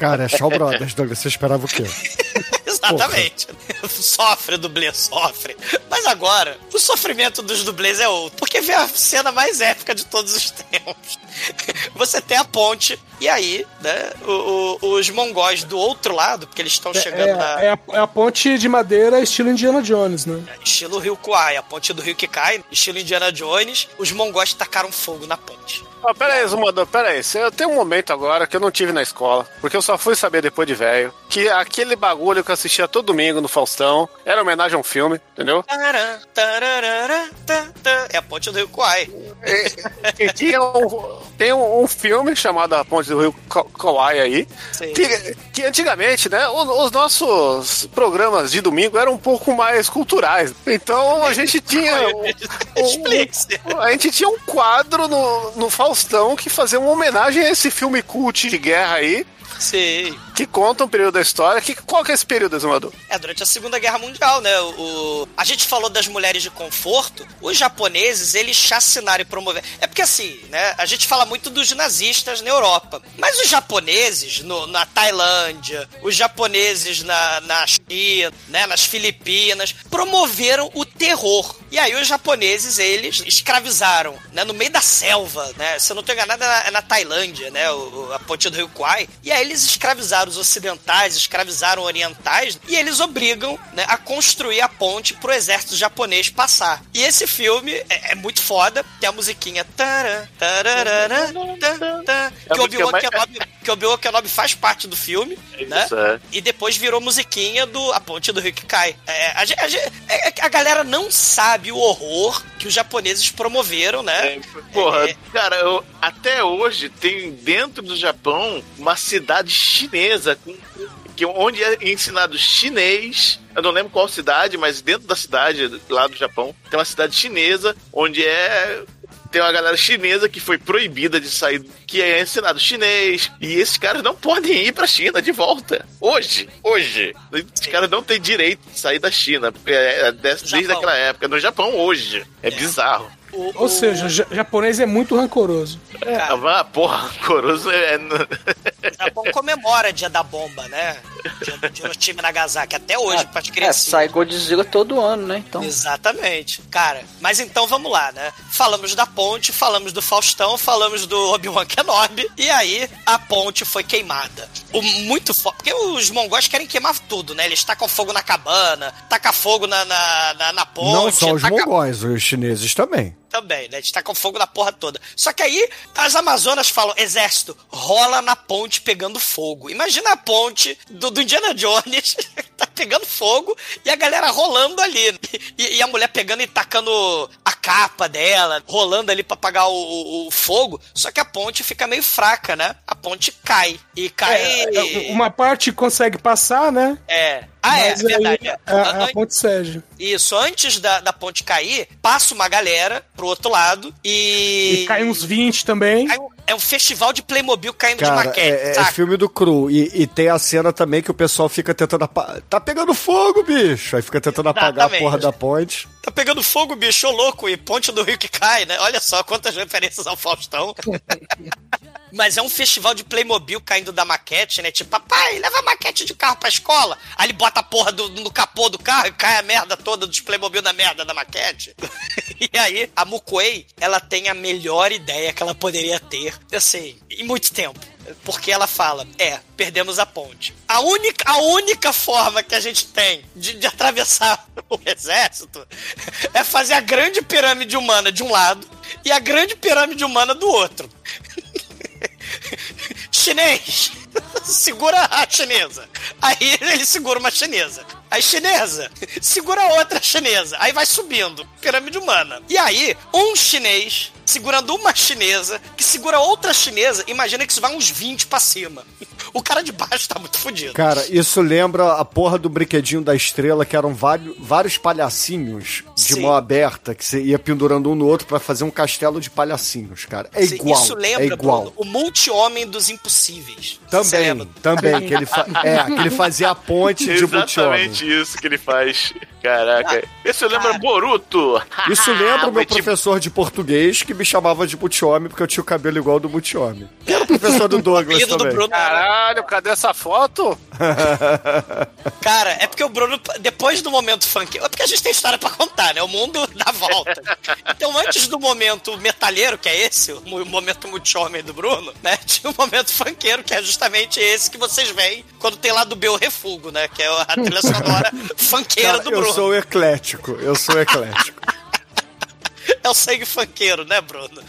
Cara, é Shaw Brothers, Douglas. Você esperava o quê? [LAUGHS] Exatamente. Sofre, dublê, sofre. Mas agora, o sofrimento dos dublês é outro. Porque vem a cena mais épica de todos os tempos. [LAUGHS] Você tem a ponte, e aí, né, o- o- os mongóis do outro lado, porque eles estão chegando É, na. é a, é a ponte de madeira estilo Indiana Jones, né? Estilo Rio Kuai, a ponte do rio que cai, estilo Indiana Jones, os mongóis tacaram fogo na ponte. Ah, pera aí, Zumador, pera aí. Eu tenho um momento agora que eu não tive na escola, porque eu só fui saber depois de velho, que aquele bagulho que eu assistia todo domingo no Faustão era homenagem a um filme, entendeu? Tá, tá. É a ponte do rio Kuai. E tinha um, tem um, um filme chamado A Ponte do Rio Ka- Kauai aí, Sim. que, que antigamente, né, o- os nossos programas de domingo eram um pouco mais culturais. Então a gente [LAUGHS] tinha. um- Explique-se. A gente tinha um quadro no, no Faustão que fazia uma homenagem a esse filme cult de guerra aí, Sim. que conta um período da história. Que, qual que é esse período, Exumador? É, durante a Segunda Guerra Mundial, né? O, o- a gente falou das mulheres de conforto. Os japoneses, eles chacinaram e promoveram. É porque assim, né? A gente fala muito dos nazistas na Europa. Mas os japoneses no- na Tailândia, os japoneses na, na China, né? Nas Filipinas, promoveram o terror. E aí os japoneses, eles escravizaram, né? No meio da selva, né? Se eu não tô enganado, é na, é na Tailândia, né? O- a ponte do Rio Kwai. E aí eles escravizaram os ocidentais, escravizaram orientais, e eles obrigam né, a construir a ponte pro exército japonês passar. E esse filme é, é muito foda, tem a musiquinha tará, tararara, É a que Obi-Wan mais- Kenobi, que o Obi-Wan Kenobi faz parte do filme, né? Isso, é. E depois virou musiquinha do A Ponte do Rio que Cai. É, a, ge- a é- é que a galera não sabe o horror que os japoneses promoveram, né? Porra, É. cara, eu- até hoje tem dentro do Japão uma cidade chinesa com, que, onde é ensinado chinês. Eu não lembro qual cidade, mas dentro da cidade lá do Japão tem uma cidade chinesa onde é tem uma galera chinesa que foi proibida de sair, que é ensinado chinês, e esses caras não podem ir pra China de volta. Hoje, hoje. Esses caras não têm direito de sair da China, porque é desde, desde Japão. aquela época. No Japão, hoje. É, bizarro. O- Ou o- seja, o ja- japonês é muito rancoroso. Ah, porra, Coroso é. O Japão comemora dia da bomba, né? Dia Hiroshima e Nagasaki, até hoje, pra É, crianças. sai Godzilla todo ano, né? Então. Exatamente. Cara, mas então vamos lá, né? Falamos da ponte, falamos do Faustão, falamos do Obi-Wan Kenobi, e aí a ponte foi queimada. O muito foda. Porque os mongóis querem queimar tudo, né? Eles tacam fogo na cabana, tacam fogo na, na, na, na ponte. Não só os taca- mongóis, os chineses também. Também, né? A gente tá com fogo na porra toda. Só que aí as Amazonas falam: exército, rola na ponte pegando fogo. Imagina a ponte do, do Indiana Jones, [LAUGHS] tá pegando fogo e a galera rolando ali. E, e a mulher pegando e tacando a capa dela, rolando ali pra apagar o, o- fogo. Só que a ponte fica meio fraca, né? A ponte cai. E cai. É, uma parte consegue passar, né? É. Ah, é, Mas aí verdade. a, a, a ponte Sérgio. Isso, antes da, da ponte cair, passa uma galera pro outro lado e. E cai uns 20 também. Cai um- É um festival de Playmobil caindo de Cara, maquete, é, é filme do Cru. E, e tem a cena também que o pessoal fica tentando apagar. Tá pegando fogo, bicho! Aí fica tentando apagar a Exatamente. porra da ponte. Tá pegando fogo, bicho, louco, e ponte do rio que cai, né? Olha só quantas referências ao Faustão. [LAUGHS] Mas é um festival de Playmobil caindo da maquete, né? Tipo, papai, leva a maquete de carro pra escola. Aí ele bota a porra do- no capô do carro e cai a merda toda dos Playmobil na merda da maquete. [LAUGHS] e aí, a Mukwei, ela tem a melhor ideia que ela poderia ter, assim, em muito tempo. Porque ela fala, é, perdemos a ponte. A única, a única forma que a gente tem de, de atravessar [LAUGHS] o exército é fazer a grande pirâmide humana de um lado e a grande pirâmide humana do outro. [LAUGHS] Chinês, [LAUGHS] segura a chinesa. Aí ele segura uma chinesa. Aí chinesa, segura outra chinesa. Aí vai subindo, pirâmide humana. E aí, um chinês segurando uma chinesa, que segura outra chinesa, imagina que isso vai uns 20 pra cima. O cara de baixo tá muito fodido. Cara, isso lembra a porra do brinquedinho da estrela, que eram vários, vários palhacinhos de Sim. mão aberta, que você ia pendurando um no outro pra fazer um castelo de palhacinhos, cara. É Sim, igual. Isso lembra, é igual. Bruno, o multi-homem dos impossíveis. Também, também, que ele, fa- é, que ele fazia a ponte de [LAUGHS] multi-homem. Exatamente isso que ele faz. Caraca. Esse lembra Boruto. [LAUGHS] Isso lembra o meu tipo- professor de português que me chamava de multi-homem porque eu tinha o cabelo igual ao do multi-homem. Que era o professor do [LAUGHS] Douglas do também. Bruno era- Caralho, cadê essa foto? [LAUGHS] Cara, é porque o Bruno, depois do momento funk, é porque a gente tem história pra contar, né? O mundo dá volta. Então, antes do momento metalheiro, que é esse, o mo- momento multi-homem do Bruno, né? Tinha o momento funkeiro, que é justamente esse que vocês veem quando tem lá do B o Refugo, né? Que é a trilha sonora funkeira Cara, do Bruno. Sou eclético, eu sou eclético. [LAUGHS] É o sangue funkeiro, né, Bruno?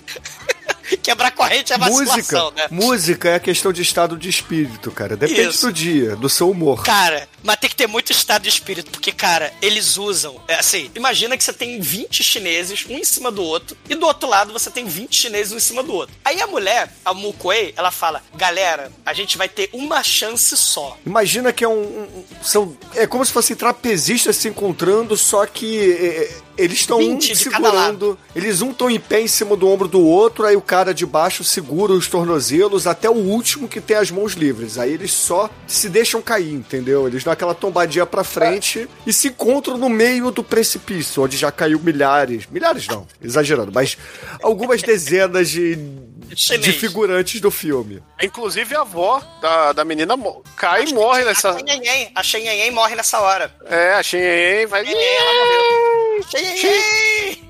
[LAUGHS] Quebrar corrente é vacilação, música, né? música é questão de estado de espírito, cara. Depende Isso. do dia, do seu humor. Cara, mas tem que ter muito estado de espírito, porque, cara, eles usam. é, assim, imagina que você tem 20 chineses, um em cima do outro, e do outro lado você tem 20 chineses, um em cima do outro. Aí a mulher, a Mukwei, ela fala: galera, a gente vai ter uma chance só. Imagina que é um, um- são é como se fossem trapezistas se encontrando, só que é, eles estão um 20 de cada segurando, eles um estão em pé em cima do ombro do outro, aí o cara de baixo segura os tornozelos até o último que tem as mãos livres. Aí eles só se deixam cair, entendeu? Eles dão aquela tombadinha pra frente e se encontram no meio do precipício, onde já caiu milhares, milhares não, exagerando, mas algumas dezenas de de Chinês. figurantes do filme. Inclusive a avó da, da menina cai e morre nessa. A Xenhenhen, a morre nessa hora. É, a Shen vai. Xenhenhen, ela morreu. Xenhenhen!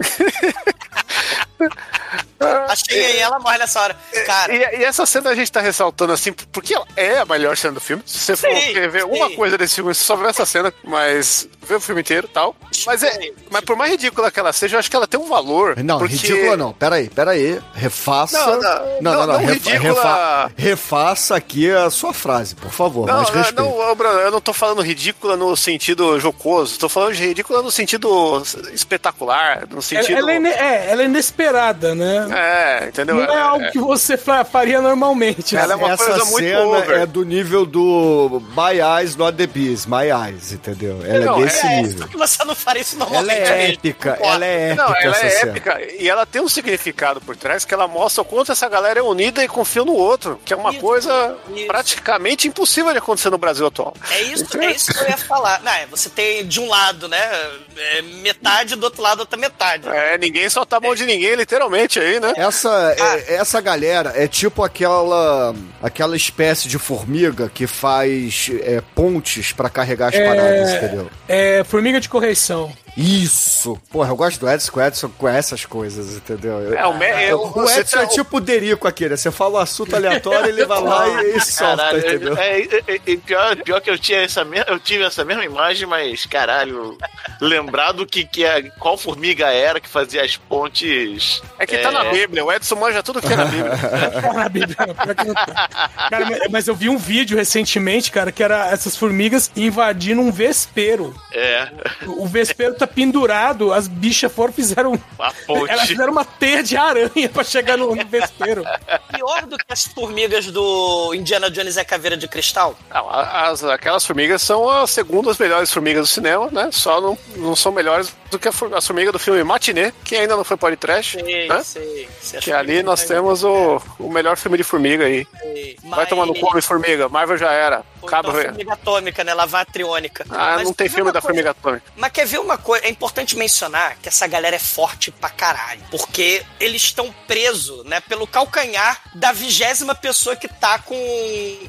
A Xenhenhen, ela morre nessa hora. Cara, E, e essa cena a gente tá ressaltando assim, porque ela é a melhor cena do filme. Se você for Sim, querer ver sim. uma coisa desse filme, você só vê essa cena, mas vê o filme inteiro e tal. Mas, é, mas por mais ridícula que ela seja, eu acho que ela tem um valor. Não, porque... ridícula não. Pera aí, pera aí. Refaça. Não, não, não, não, refa- ridícula- refa- refaça aqui a sua frase, por favor. Não, mais não, não, Bruno, eu não tô falando ridícula no sentido jocoso, tô falando de ridícula no sentido espetacular, no Ela, sentido. ela é, ine- é, ela é inesperada, né? É, entendeu? Não é algo que você fa- faria normalmente. Ela é uma Essa coisa muito cena over. é do nível do My Eyes, not the Bees. My Eyes, entendeu? Ela Não, é desse é, nível. você não faria isso Ela normalmente. é mesmo. épica, ela é épica Não, ela essa é cena. épica e ela tem um significado por trás que ela mostra o quanto essa galera é unida e confia no outro, que é uma Isso, coisa isso. praticamente impossível de acontecer no Brasil atual. É isso, é isso que eu ia falar. Não, é, você tem de um lado, né? é, metade, do outro lado, outra metade. É, ninguém solta a mão de ninguém, literalmente, aí, né? Essa, é- essa galera é tipo aquela aquela espécie de formiga que faz é, pontes pra carregar as paradas, entendeu? É formiga de correição. Isso! Porra, eu gosto do Edson, que o Edson com essas coisas, entendeu? Eu- É, o, me, eu, o você Edson tá- é tipo o Derico aqui, né? Você fala um assunto aleatório, ele vai lá e, e solta, Caralho, entendeu? é, é, é, é, pior, pior que eu tinha essa me- eu tive essa mesma imagem, mas caralho, lembrar do que, que é, qual formiga era que fazia as pontes. É que tá na Bíblia, o Edson manja tudo que é na [LAUGHS] Bíblia. Na Bíblia, tá. Cara, mas- mas eu vi um vídeo recentemente, cara, que era essas formigas invadindo um vespeiro. É, O vespeiro tá pendurado, as bichas foram fizeram. a ponte. Elas fizeram uma teia de aranha pra chegar no, no vespeiro. Pior do que as formigas do Indiana Jones e a Caveira de Cristal? Não, a- as, aquelas formigas são as segundas melhores formigas do cinema, né? Só não, não são melhores do que a, for- as formigas do filme Matinê, que ainda não foi podcast, Sei, né? sei. Que ali nós temos o, o melhor filme de formiga aí. Vai tomar no cu, formiga. Marvel já era. Ou Acaba. então formiga atômica, né? Lavatriônica. Ah, Mas não tem filme da coisa? formiga atômica. Mas quer ver uma coisa? É importante mencionar que essa galera é forte pra caralho. Porque eles estão presos, né? Pelo calcanhar da vigésima pessoa que tá com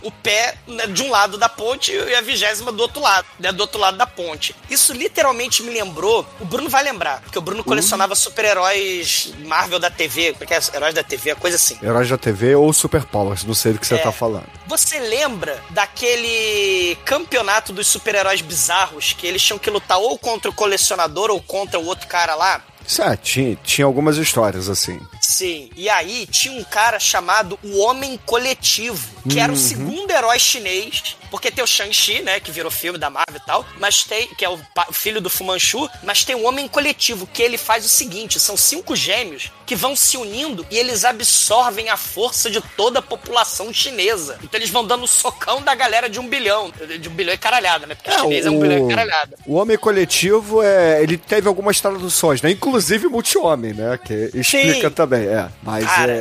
o pé né, de um lado da ponte e a vigésima do outro lado, né? Do outro lado da ponte. Isso literalmente me lembrou. O Bruno vai lembrar, porque o Bruno colecionava super-heróis Marvel da TV, porque é heróis da TV, coisa assim. Heróis da TV ou Super Powers, não sei do que você É. tá falando. Você lembra daquele campeonato dos super-heróis bizarros que eles tinham que lutar ou contra o colecionador ou contra o outro cara lá? É, tinha, tinha algumas histórias assim. Sim. E aí tinha um cara chamado o Homem Coletivo, que era o Uhum. segundo herói chinês, porque tem o Shang-Chi, né, que virou filme da Marvel e tal, mas tem, que é o o filho do Fu Manchu, mas tem o Homem Coletivo, que ele faz o seguinte, são cinco gêmeos que vão se unindo e eles absorvem a força de toda a população chinesa. Então eles vão dando socão da galera de um bilhão, de um bilhão e caralhada, né, porque chinês é um bilhão e caralhada. o Homem Coletivo, é, ele teve algumas traduções, né? Inclusive Multi-Homem, né? Que explica Sim. também, é. Mas, Cara. é,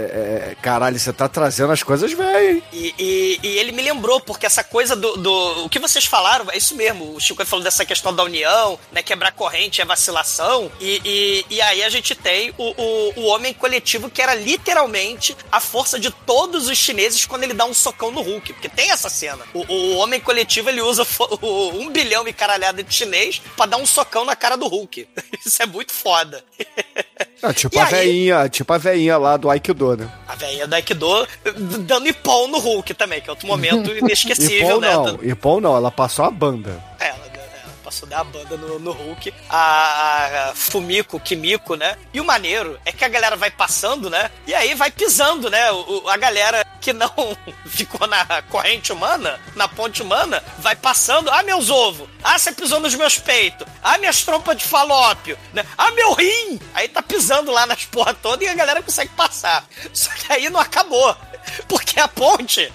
é, caralho, você tá trazendo as coisas bem, hein? E, e- e ele me lembrou, porque essa coisa do, do- O que vocês falaram, é isso mesmo. O Chico falou dessa questão da união, né? Quebrar corrente é vacilação. E, e, e aí a gente tem o, o, o homem coletivo, que era literalmente a força de todos os chineses quando ele dá um socão no Hulk. Porque tem essa cena. O, o homem coletivo ele usa o, um bilhão e caralhada de chinês pra dar um socão na cara do Hulk. [LAUGHS] Isso é muito foda. [LAUGHS] Tipo E a aí? veinha, tipo a veinha lá do Aikido, né? A velhinha do Aikido dando ipom no Hulk também, que é outro momento [LAUGHS] inesquecível, Ipom né? não, do- Ipom não, ela passou a banda. Passou dar a banda no, no Hulk. A, a Fumiko, Kimiko, né? E o maneiro é que a galera vai passando, né? E aí vai pisando, né? O- a galera que não [LAUGHS] ficou na corrente humana, na ponte humana, vai passando. Ah, meus ovos! Ah, você pisou nos meus peitos! Ah, minhas trompas de falópio! Né? Ah, meu rim! Aí tá pisando lá nas porra toda e a galera consegue passar. Só que aí não acabou. [LAUGHS] Porque a ponte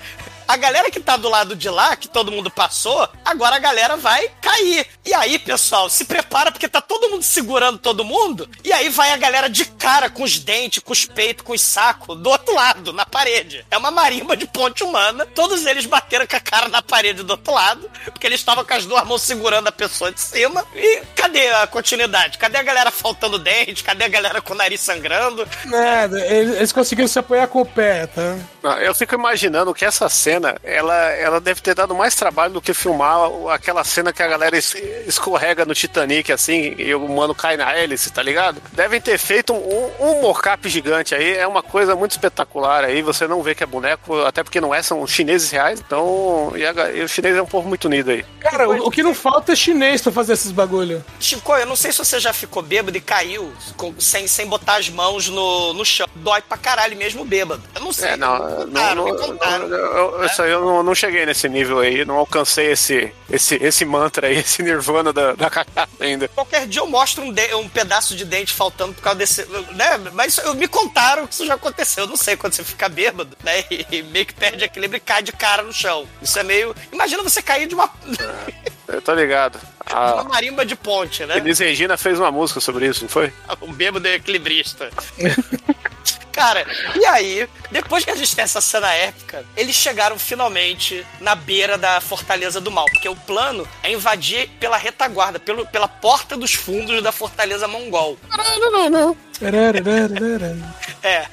a galera que tá do lado de lá, que todo mundo passou, agora a galera vai cair. E aí, pessoal, se prepara porque tá todo mundo segurando todo mundo. E aí vai a galera de cara com os dentes, com os peitos, com os sacos, do outro lado, na parede. É uma marimba de ponte humana. Todos eles bateram com a cara na parede do outro lado, porque eles estavam com as duas mãos segurando a pessoa de cima. E cadê a continuidade? Cadê a galera faltando dente? Cadê a galera com o nariz sangrando? Nada, eles, eles conseguiram se apoiar com o pé, tá? Não, eu fico imaginando que essa cena, ela, ela deve ter dado mais trabalho do que filmar aquela cena que a galera es- escorrega no Titanic, assim, e o mano cai na hélice, tá ligado? Devem ter feito um, um mocap gigante aí, é uma coisa muito espetacular aí, você não vê que é boneco, até porque não é, são chineses reais, então, e, a e o chinês é um povo muito unido aí. Cara, o, o que não falta é chinês pra fazer esses bagulho. Chico, eu não sei se você já ficou bêbado e caiu com- sem, sem botar as mãos no, no chão. Dói pra caralho mesmo bêbado. Eu não sei. É, não, Me não, contaram, não, me contaram. não, eu, isso aí eu não, não cheguei nesse nível aí, não alcancei esse, esse, esse mantra aí, [LAUGHS] esse nirvana da, da ainda. Qualquer dia eu mostro um, de- um pedaço de dente faltando por causa desse. Né? Mas eu- me contaram que isso já aconteceu. Eu não sei quando você fica bêbado, né? E, e meio que perde equilíbrio e cai de cara no chão. Isso é meio. Imagina você cair de uma, Eu tô ligado. Uma A marimba de ponte, né? Elis Regina fez uma música sobre isso, não foi? [LAUGHS] Um bêbado equilibrista. [LAUGHS] Cara, e aí, depois que a gente tem essa cena épica, eles chegaram finalmente na beira da Fortaleza do Mal. Porque o plano é invadir pela retaguarda, pelo, pela porta dos fundos da Fortaleza Mongol. É.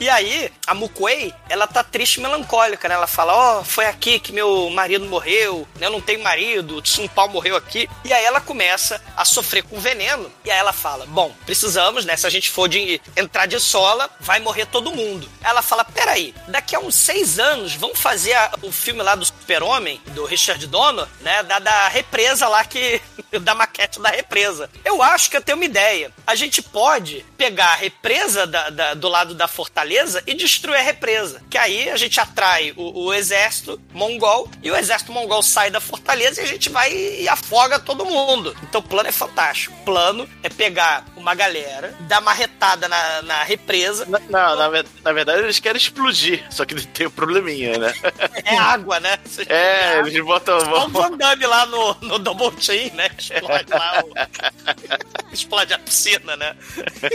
E, aí, a Mukwei, ela tá triste e melancólica, né? Ela fala, ó, foi aqui que meu marido morreu, né? eu não tenho marido, o Tsum Pao morreu aqui. E aí ela começa a sofrer com veneno. E aí ela fala, bom, precisamos, né? Se a gente for de entrar de sola, vai morrer todo mundo. Ela fala, peraí, daqui a uns seis anos, vamos fazer a- o filme lá do Super-Homem, do Richard Donner, né? Da, da represa lá que... [LAUGHS] da maquete da represa. Eu acho que eu tenho uma ideia. A gente pode pegar a represa da- da- do lado da fortaleza e destruir a represa. Que aí a gente atrai o, o exército mongol e o exército mongol sai da fortaleza e a gente vai e afoga todo mundo. Então o plano é fantástico. O plano é pegar uma galera, dar uma retada na, na represa. Não, na, ve- na verdade eles querem explodir, só que [LAUGHS] tem um probleminha, né? É água, né? [LAUGHS] É, eles botam. Igual o Van Damme lá no, no Double Team, né? Explode lá o... [LAUGHS] Explode a piscina, né?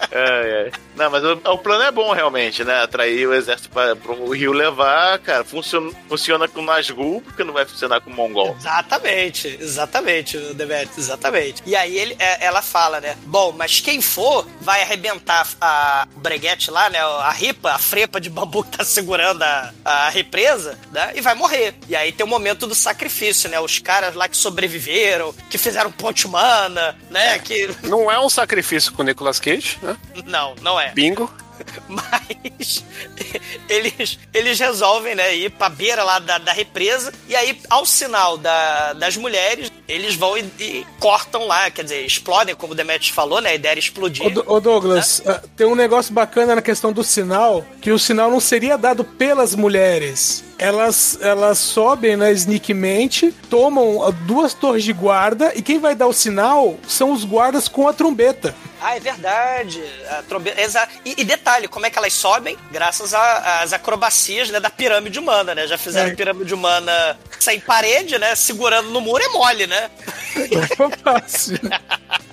Ai, ai. Não, mas o, o plano é bom realmente, né? Atrair o exército para o Rio levar, cara. Funciona, funciona com Nazgûl, porque não vai funcionar com o Mongol. Exatamente, exatamente, o Demetrius, exatamente. E aí ele, é, ela fala, né? Bom, mas quem for vai arrebentar a o breguete lá, né? A ripa, a frepa de bambu que tá segurando a, a represa, né? E vai morrer. E aí tem o momento do sacrifício, né? Os caras lá que sobreviveram, que fizeram ponte humana, né? Que. Não é um sacrifício com o Nicolas Cage, né? [LAUGHS] Não, não é. Bingo. [LAUGHS] Mas [LAUGHS] eles, eles resolvem, né, ir pra beira lá da, da represa. E aí, ao sinal da, das mulheres, eles vão e, e cortam lá, quer dizer, explodem, como o Demetrius falou, né? A ideia era explodir. Ô, ô, Douglas, ah, tem um negócio bacana na questão do sinal, que o sinal não seria dado pelas mulheres. Elas, elas sobem, né, sneakmente, tomam duas torres de guarda, e quem vai dar o sinal são os guardas com a trombeta. Ah, é verdade. A trombe... Exa... E, e detalhe, como é que elas sobem? Graças às acrobacias né, da pirâmide humana, né? Já fizeram É. pirâmide humana sem parede, né? Segurando no muro é mole, né? [LAUGHS] Fácil. [LAUGHS]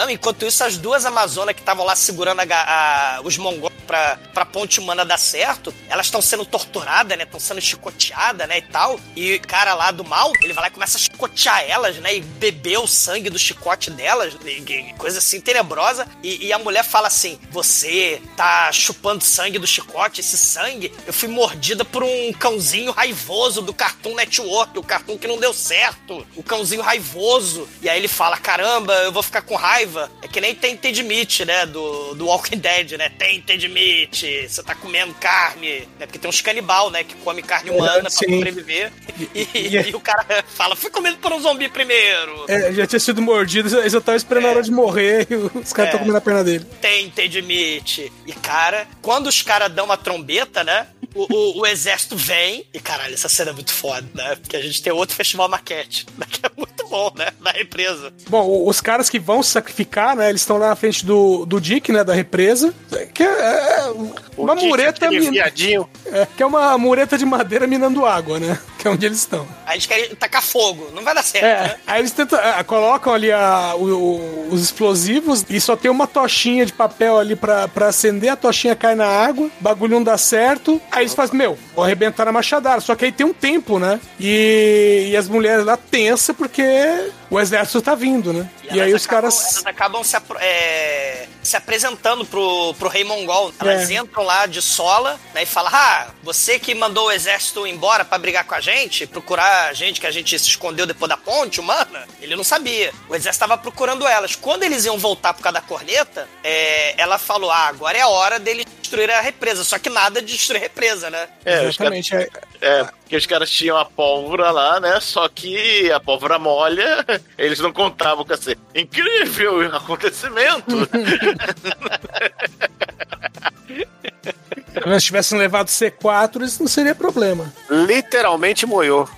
Não, enquanto isso, as duas Amazonas que estavam lá segurando a a- os mongóis pra, pra ponte humana dar certo, elas estão sendo torturadas, né? Estão sendo chicoteadas, né? E tal. E o cara lá do mal, ele vai lá e começa a chicotear elas, né? E beber o sangue do chicote delas, coisa assim tenebrosa. E, e a mulher fala assim: Você tá chupando sangue do chicote, esse sangue? Eu fui mordida por um cãozinho raivoso do Cartoon Network, o cartoon que não deu certo, o cãozinho raivoso. E aí ele fala: Caramba, eu vou ficar com raiva. É que nem tem Ted Meat, né? Do, do Walking Dead, né? Tem Ted Meat, você tá comendo carne, né? Porque tem uns canibal, né? Que come carne humana pra sim. sobreviver. E, e o cara fala: Fui comido por um zumbi primeiro. É, já tinha sido mordido, eles já estavam esperando a hora de morrer, e os caras estão É. comendo a perna dele. tem Ted Meat. E, cara, quando os caras dão uma trombeta, né? O, o- o exército vem. E, caralho, essa cena é muito foda, né? Porque a gente tem outro festival maquete. Que é muito bom, né? [LAUGHS] Da represa. Bom, o- os caras que vão se sacrificar, né? Eles estão lá na frente do, do Dick, né? Da represa. Que é, é uma Dick, mureta. aquele min- viadinho. é, que é uma mureta de madeira minando água, né? Que é onde eles estão. Aí eles querem tacar fogo. Não vai dar certo, É, né? aí eles tentam, é, colocam ali a- o- o- os explosivos e só tem uma tochinha de papel ali pra, pra acender, a tochinha cai na água, o bagulho não dá certo. Aí eles fazem, meu, vou arrebentar na machadada. Só que aí tem um tempo, né? E, e as mulheres lá tensa porque o exército tá vindo, né? E, aí elas os acabam- caras. Elas acabam se, é, se apresentando pro, pro rei mongol. Elas É. entram lá de sola né, e falam: Ah, você que mandou o exército embora pra brigar com a gente, procurar a gente que a gente se escondeu depois da ponte humana, ele não sabia. O exército tava procurando elas. Quando eles iam voltar por causa da corneta, é, ela falou: Ah, agora é a hora deles destruir a represa. Só que nada de destruir a represa, né? É, os caras, Exatamente. é- é, porque os caras tinham a pólvora lá, né? Só que a pólvora molha, [LAUGHS] eles não contavam com esse incrível [LAUGHS] acontecimento. [LAUGHS] Se eles tivessem levado C4, isso não seria problema. Literalmente moiou.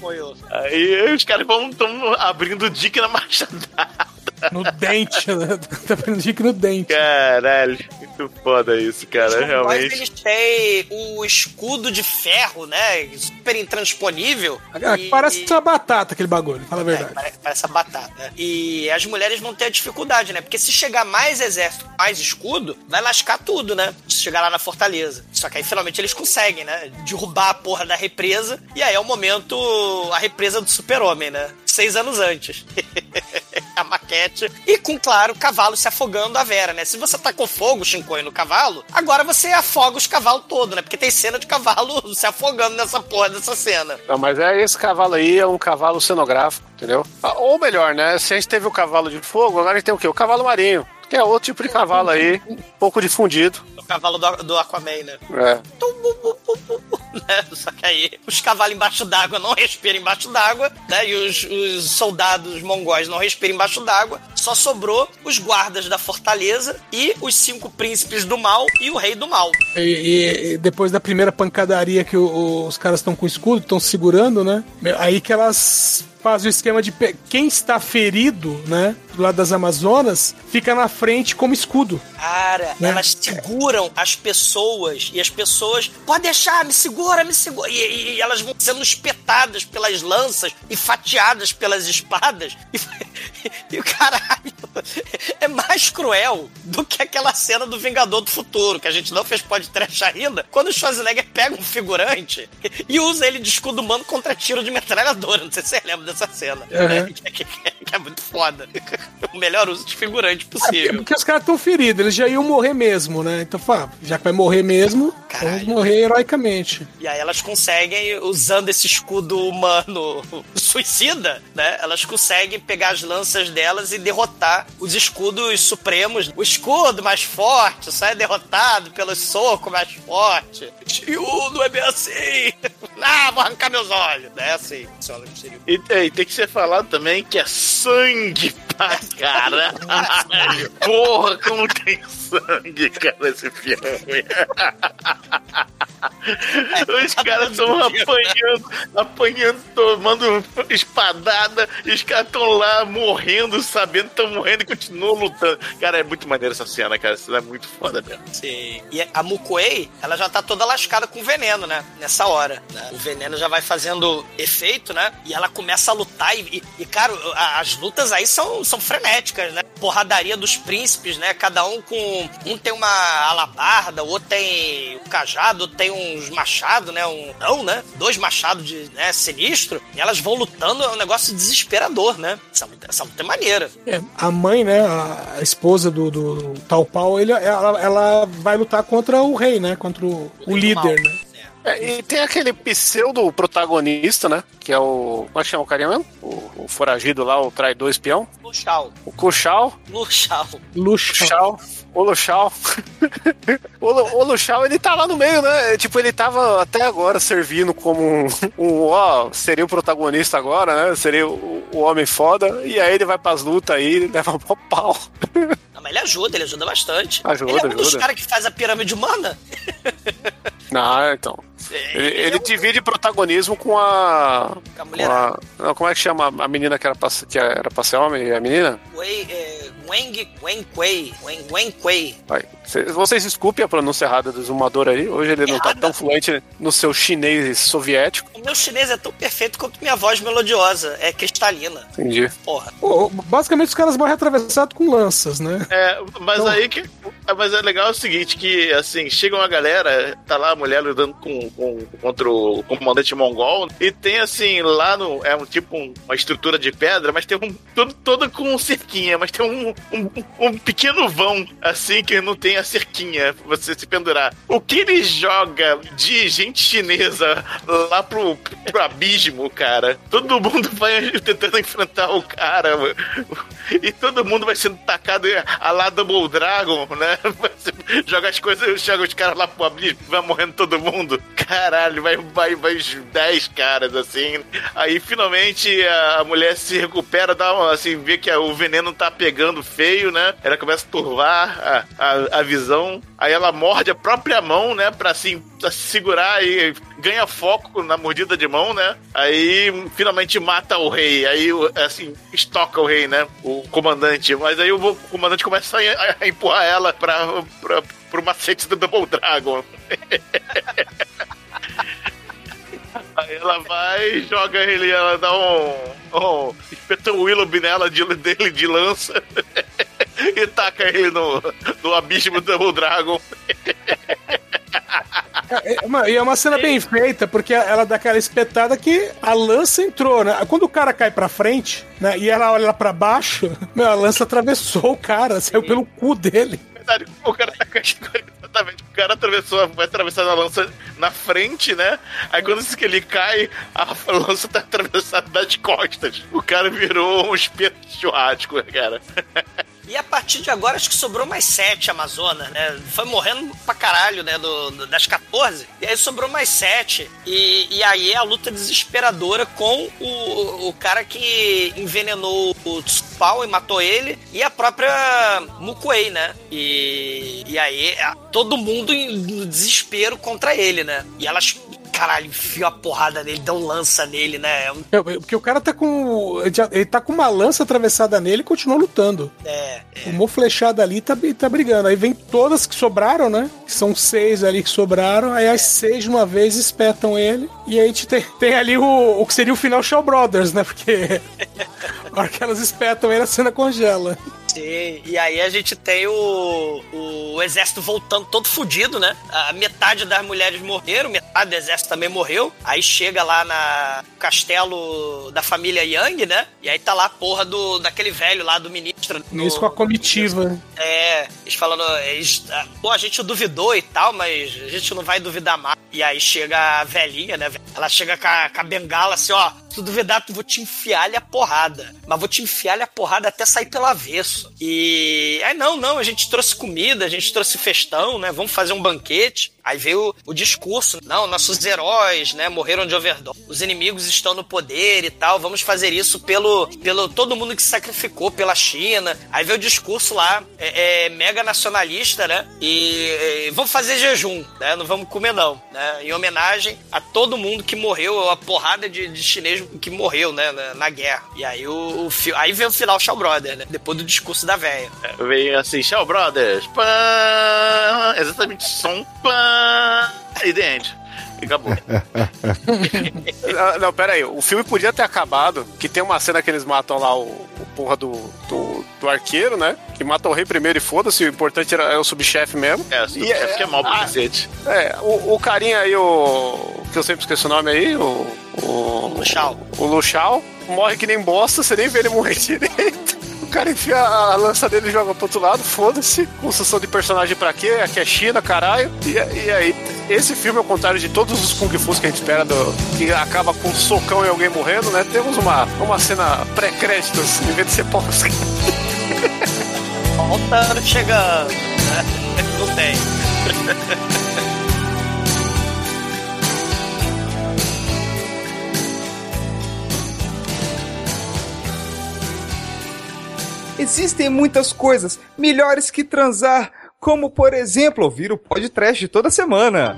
Foi o. Aí os caras vão tão abrindo o dick na machadada. No dente, né? [LAUGHS] Tá vendo Dick no dente. Caralho, muito foda isso, cara. Os Realmente. eles têm o escudo de ferro, né? Super intransponível. Ah, E- Parece uma batata aquele bagulho, fala a É, verdade. parece, parece a batata. né? E as mulheres vão ter a dificuldade, né? Porque se chegar mais exército, mais escudo, vai lascar tudo, né? Se chegar lá na fortaleza. Só que aí finalmente eles conseguem, né? Derrubar a porra da represa. E aí é o momento, a represa do super-homem, né? Seis anos antes. [LAUGHS] a maquete. E com, claro, cavalo se afogando a Vera, né? Se você tacou fogo, Shinkoi, no cavalo, agora você afoga os cavalos todos, né? Porque tem cena de cavalo [LAUGHS] se afogando nessa porra dessa cena. Não, mas é esse cavalo aí é um cavalo cenográfico, entendeu? Ah, Ou melhor, né? Se a gente teve o cavalo de fogo, agora a gente tem o quê? O cavalo marinho. Que é outro tipo de cavalo aí, um pouco difundido. O cavalo do, do Aquaman, né? É. né? Só que aí os cavalos embaixo d'água não respiram embaixo d'água, né? E os, os soldados mongóis não respiram embaixo d'água. Só sobrou os guardas da fortaleza e os cinco príncipes do mal e o rei do mal. E, e- e depois da primeira pancadaria que o- os caras estão com escudo, estão segurando, né? Aí que elas fazem o esquema de quem está ferido, né? Do lado das Amazonas, fica na frente como escudo. Cara, Né? elas seguram as pessoas e as pessoas, pode deixar, me segura, me segura. E, e- elas vão sendo espetadas pelas lanças e fatiadas pelas espadas. E, [LAUGHS] e o caralho é mais cruel do que aquela cena do Vingador do Futuro, que a gente não fez podcast ainda, quando o Schwarzenegger pega um figurante e usa ele de escudo humano contra tiro de metralhadora. Não sei se você lembra dessa cena. Uhum. né? [LAUGHS] É muito foda. O melhor uso de figurante possível. Porque os caras estão feridos, eles já iam morrer mesmo, né? Então, já que vai morrer mesmo, vamos morrer heroicamente. E aí elas conseguem, usando esse escudo humano [LAUGHS] suicida, né? Elas conseguem pegar as lanças delas e derrotar os escudos supremos. O escudo mais forte só é derrotado pelo soco mais forte. Shiryu, não é bem assim. [LAUGHS] Ah, vou arrancar meus olhos. É assim. funciona o. E, é, e tem que ser falado também que é sangue [LAUGHS] caralho. Porra, como tem sangue, cara, esse filme. [LAUGHS] Os caras estão apanhando, apanhando, tomando espadada, e os caras estão lá morrendo, sabendo que estão morrendo e continuam lutando. Cara, é muito maneiro essa cena, cara. Essa cena é muito foda mesmo. Sim. E a Mukuei, ela já tá toda lascada com veneno, né? Nessa hora. né? O veneno já vai fazendo efeito, né? E ela começa a lutar. E, e- e, cara, as lutas aí são, são frenéticas, né? Porradaria dos príncipes, né? Cada um com. Um tem uma alabarda, o outro tem o cajado, outro tem uns machados, né? Um. Não, né? Dois machados de né, sinistro. E elas vão lutando, é um negócio desesperador, né? Essa essa luta é maneira. É, a mãe, né, a a esposa do, do Tal Pau, ele, ela, ela vai lutar contra o rei, né? Contra o, o líder, né? É, e tem aquele pseudo protagonista, né? Que é o. Como é que chama o carinha mesmo? O, o foragido lá, o traidor espião. Luxal. O Kushal. Luxal. Luxal. O Luxal. [LAUGHS] o, Lu- o Luxal, ele tá lá no meio, né? Tipo, ele tava até agora servindo como um, um, ó, seria o protagonista agora, né? Seria o, o homem foda. E aí ele vai pras lutas aí, leva um pau. Não, mas ele ajuda, ele ajuda bastante. Ajuda, ele é um dos ajuda. caras que faz a pirâmide humana. [LAUGHS] Não, então. Ele, ele divide protagonismo com a. Com a Com mulher. a não, como é que chama a menina que era pra, ser- que era pra ser homem? A menina? Wei, é, Weng, Wen Kuei. Wen, Wen Kuei. Vai. Cê- Vocês desculpem a pronúncia errada do Zumador aí. Hoje ele não tá Errada. tão fluente no seu chinês soviético. O meu chinês é tão perfeito quanto minha voz melodiosa. É cristalina. Entendi. Porra. Pô, basicamente os caras morrem atravessados com lanças, né? É, mas Então- aí que. Mas é legal o seguinte: que assim, chega uma galera, tá lá a mulher lidando com, com- contra o comandante mongol, e tem assim, lá no. É um tipo um- uma estrutura de pedra, mas tem um. Todo, todo com cerquinha, mas tem um, um, um pequeno vão, assim, que não tem a cerquinha pra você se pendurar. O que ele joga de gente chinesa lá pro, pro abismo, cara? Todo mundo vai tentando enfrentar o cara, mano. E todo mundo vai sendo tacado a lá Double Dragon, né? [LAUGHS] Você joga as coisas, joga os caras lá pro abismo, vai morrendo todo mundo. Caralho, vai, vai, vai os 10 caras, assim. Aí finalmente a mulher se recupera, dá uma, assim, vê que o veneno tá pegando feio, né? Ela começa a turvar a, a, a visão. Aí ela morde a própria mão, né? Pra assim, pra se segurar e ganha foco na mordida de mão, né? Aí finalmente mata o rei. Aí, assim, estoca o rei, né? O comandante. Mas aí o comandante começa a, a empurrar ela pra, pra, pro macete do Double Dragon. Aí ela vai, joga ele, ela dá um. um espeta o Willoughby nela de, dele de lança e taca ele no, no abismo do Double Dragon. É, é e é uma cena bem feita, porque ela dá aquela espetada que a lança entrou, né? Quando o cara cai pra frente, né? E ela olha lá pra baixo, meu, a lança atravessou o cara, saiu pelo cu dele. verdade, o cara [LAUGHS] exatamente. O cara atravessou, vai atravessar a lança na frente, né? Aí quando que ele cai, a [LAUGHS] lança tá atravessada das costas. O cara virou um espeto de churrasco, né, cara. [LAUGHS] E a partir de agora, acho que sobrou mais sete Amazonas, né? Foi morrendo pra caralho, né? Do, do- das 14. E aí sobrou mais sete. E, e aí é a luta desesperadora com o, o cara que envenenou o Tsupao e matou ele. E a própria Mukuei, né? E, e aí todo mundo em desespero contra ele, né? E elas, caralho, enfiam a porrada nele, dão lança nele, né? É um- É, Porque o cara tá com. ele tá com uma lança atravessada nele e continua lutando. É, Uma flechada ali tá, tá brigando. Aí vem todas que sobraram, né? São seis ali que sobraram. Aí as seis de uma vez espetam ele. E aí a gente tem, tem ali o, o que seria o final Shaw Brothers, né? Porque [LAUGHS] a hora que elas espetam ele, a cena congela. Sim, e aí a gente tem o, o exército voltando todo fudido, né? A metade das mulheres morreram, metade do exército também morreu. Aí chega lá na castelo da família Yang, né? E aí tá lá a porra do, daquele velho lá do ministro. do- Isso com a comitiva. é, eles falando, eles, ah, pô, a gente duvidou e tal, mas a gente não vai duvidar mais. E aí chega a velhinha, né? Ela chega com a, com a bengala assim, ó. Se tu duvidar, tu vou te enfiar-lhe a porrada. Mas vou te enfiar-lhe a porrada até sair pelo avesso. E. Aí não, não, a gente trouxe comida, a gente trouxe festão, né? Vamos fazer um banquete. Aí veio o discurso, não, nossos heróis, né, morreram de overdose. Os inimigos estão no poder e tal. Vamos fazer isso pelo, pelo todo mundo que se sacrificou pela China. Aí veio o discurso lá, é, é, mega nacionalista, né? E, e vamos fazer jejum, né? Não vamos comer não, né? Em homenagem a todo mundo que morreu, a porrada de, de chinês que morreu, né, na, na guerra. E aí o, o aí veio o final Shaw Brother, né? Depois do discurso da véia. Veio assim, Shaw Brothers, pã, exatamente som, pã, e dentro. E acabou. [LAUGHS] Não, não, pera aí. O filme podia ter acabado, que tem uma cena que eles matam lá o, o porra do, do, do arqueiro, né? Que mata o rei primeiro e foda-se, o importante era, é o subchefe mesmo. É, o subchefe que é mal pra ah, cacete. É, o, o carinha aí, o. que eu sempre esqueço o nome aí, o. O Luchao. O Luchao morre que nem bosta, você nem vê ele morrer direito. Cara enfia a lança dele e joga pro outro lado, foda-se. Construção de personagem pra quê? Aqui é China, caralho. E, e aí, esse filme, ao contrário de todos os Kung Fus que a gente espera, do, que acaba com um socão e alguém morrendo, né? Temos uma, uma cena pré-créditos, em vez de ser pós [LAUGHS] Voltando, chegando. né? Não tem. [LAUGHS] Existem muitas coisas melhores que transar, como por exemplo ouvir o podcast toda semana.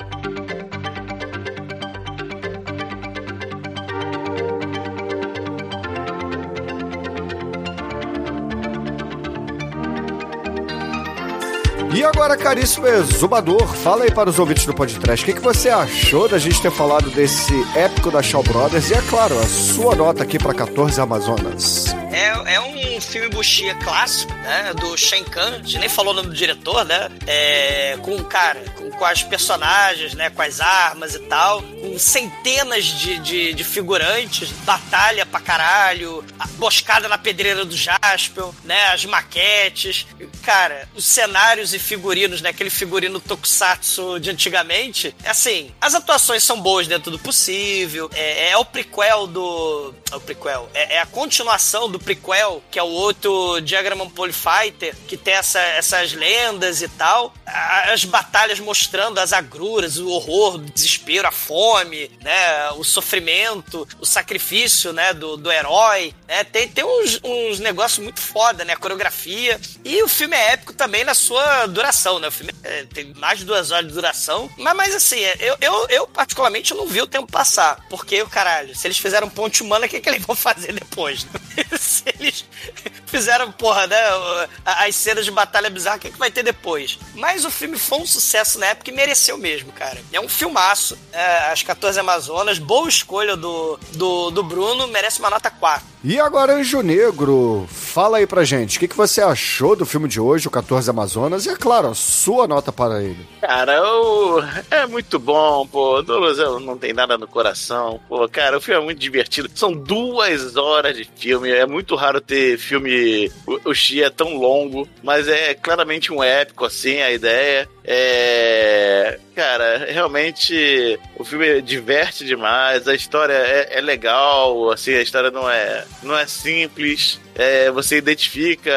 E agora, caríssimo exumador, fala aí para os ouvintes do podcast, o que, que você achou da gente ter falado desse épico da Shaw Brothers? E é claro, a sua nota aqui para 14 Amazonas. É, é um filme buxia clássico, né? Do Shen Kang, a gente nem falou o nome do diretor, né? É, com, cara, com, com as personagens, né? Com as armas e tal. Com centenas de, de, de figurantes, batalha pra caralho, a emboscada na pedreira do Jaspel, né? As maquetes. Cara, os cenários e figurinos, né? Aquele figurino tokusatsu de antigamente. É assim, as atuações são boas dentro do possível. É, é o prequel do. É o prequel. É, é a continuação do prequel, que é o outro Diagram Polyfighter, que tem essa, essas lendas e tal. As batalhas mostrando as agruras, o horror, o desespero, a fome, né? O sofrimento, o sacrifício, né? Do, do herói. Né? Tem, tem uns, uns negócios muito foda, né? A coreografia. E o filme é épico também na sua duração, né? O filme é, tem mais de duas horas de duração. Mas, mas assim, eu, eu, eu particularmente não vi o tempo passar. Porque, caralho, se eles fizeram ponte humana, o que, que eles vão fazer depois? se [LAUGHS] eles fizeram, porra, né? As cenas de batalha bizarra, o que, que vai ter depois? Mas o filme foi um sucesso na época e mereceu mesmo, cara. É um filmaço. É, as 14 Amazonas, boa escolha do, do, do Bruno, merece uma nota 4. E agora, Anjo Negro, fala aí pra gente, o que, que você achou do filme de hoje, o 14 Amazonas, e é claro, a sua nota para ele. Cara, eu... é muito bom, pô. Douglas eu não tem nada no coração. Pô, cara, o filme é muito divertido. São duas horas de filme. É muito raro ter filme. O, o Xi é tão longo, mas é claramente um épico, assim, a ideia. É. Cara, realmente o filme diverte demais, a história é, é legal, assim, a história não é, não é simples. É, você identifica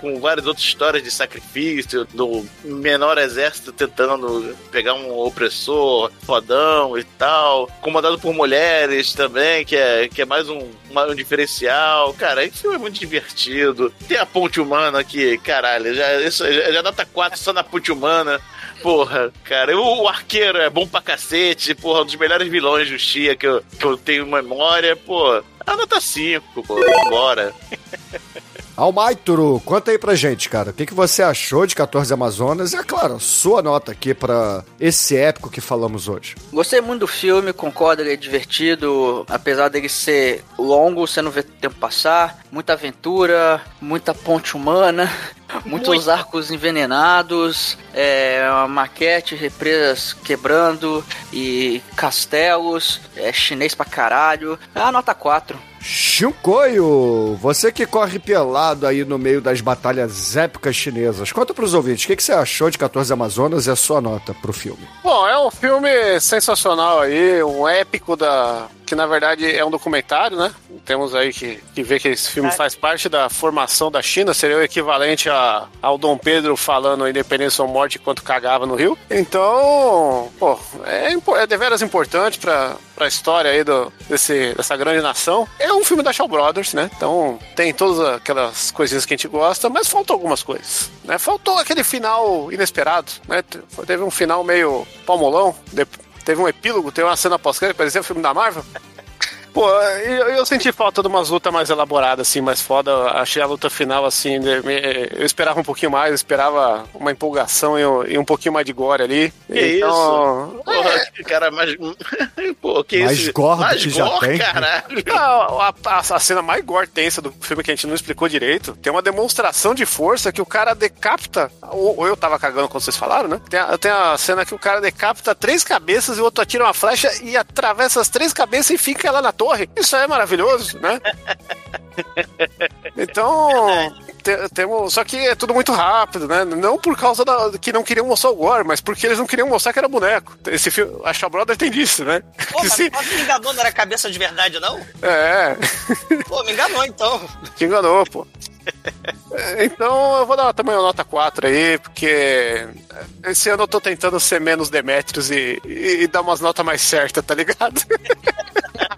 com várias outras histórias de sacrifício, do menor exército tentando pegar um opressor fodão e tal, comandado por mulheres também, que é, que é mais um, um diferencial. Cara, esse filme é muito divertido. Tem a ponte humana aqui, caralho, já, isso, já, já nota 4 só na ponte humana. Porra, cara, o, arqueiro é bom pra cacete, porra, um dos melhores vilões do Xia que eu, que eu tenho memória, pô. A nota 5, pô, vambora. Almaituru, conta aí pra gente, cara. O que, que você achou de 14 Amazonas? E é claro, sua nota aqui pra esse épico que falamos hoje. Gostei muito do filme, concordo, ele é divertido, apesar dele ser longo, você não vê o tempo passar, muita aventura, muita ponte humana, muitos arcos envenenados, é, uma maquete, represas quebrando e castelos, é chinês pra caralho. Ah, nota 4. Shinkoio, você que corre pelado aí no meio das batalhas épicas chinesas, conta pros ouvintes, o que, que você achou de 14 Amazonas e a sua nota pro filme? Bom, é um filme sensacional aí, um épico da. Que na verdade é um documentário, né? Temos aí que, que ver que esse filme faz parte da formação da China, seria o equivalente a, ao Dom Pedro falando independência ou morte enquanto cagava no Rio. Então, pô, é, é deveras importante pra, pra história aí do, desse, dessa grande nação. É um filme da Shaw Brothers, né? Então tem todas aquelas coisinhas que a gente gosta, mas faltou algumas coisas, né? Faltou aquele final inesperado, né? Te- Teve um final meio palmolão, teve um epílogo, teve uma cena pós-crédito, parecia um filme da Marvel. Pô, eu, eu senti falta de umas lutas mais elaboradas, assim, mais foda. Achei a luta final, assim, de- me- eu esperava um pouquinho mais, eu esperava uma empolgação e, um- e um pouquinho mais de gore ali. Que Então, isso? Porra, que cara mais. [LAUGHS] Pô, que Mais isso? gordo mais que já gore, tem. caralho. A, [LAUGHS] a- a- a cena mais gore tensa do filme que a gente não explicou direito tem uma demonstração de força que o cara decapita. Ou, ou eu tava cagando quando vocês falaram, né? Tem a, tem a cena que o cara decapita três cabeças e o outro atira uma flecha e atravessa as três cabeças e fica lá na torre. Isso é maravilhoso, né? [LAUGHS] Então, te- temos. Só que é tudo muito rápido, né? Não por causa da, que não queriam mostrar o gore, mas porque eles não queriam mostrar que era boneco. Esse filme, a Shaw Brothers tem disso, né? Pô, [LAUGHS] mas se- enganou, não era cabeça de verdade, não? é. Pô, me enganou então. [LAUGHS] Te enganou, pô. Então eu vou dar também uma nota 4 aí, porque esse ano eu tô tentando ser menos Demetrius e, e, e dar umas notas mais certas, tá ligado?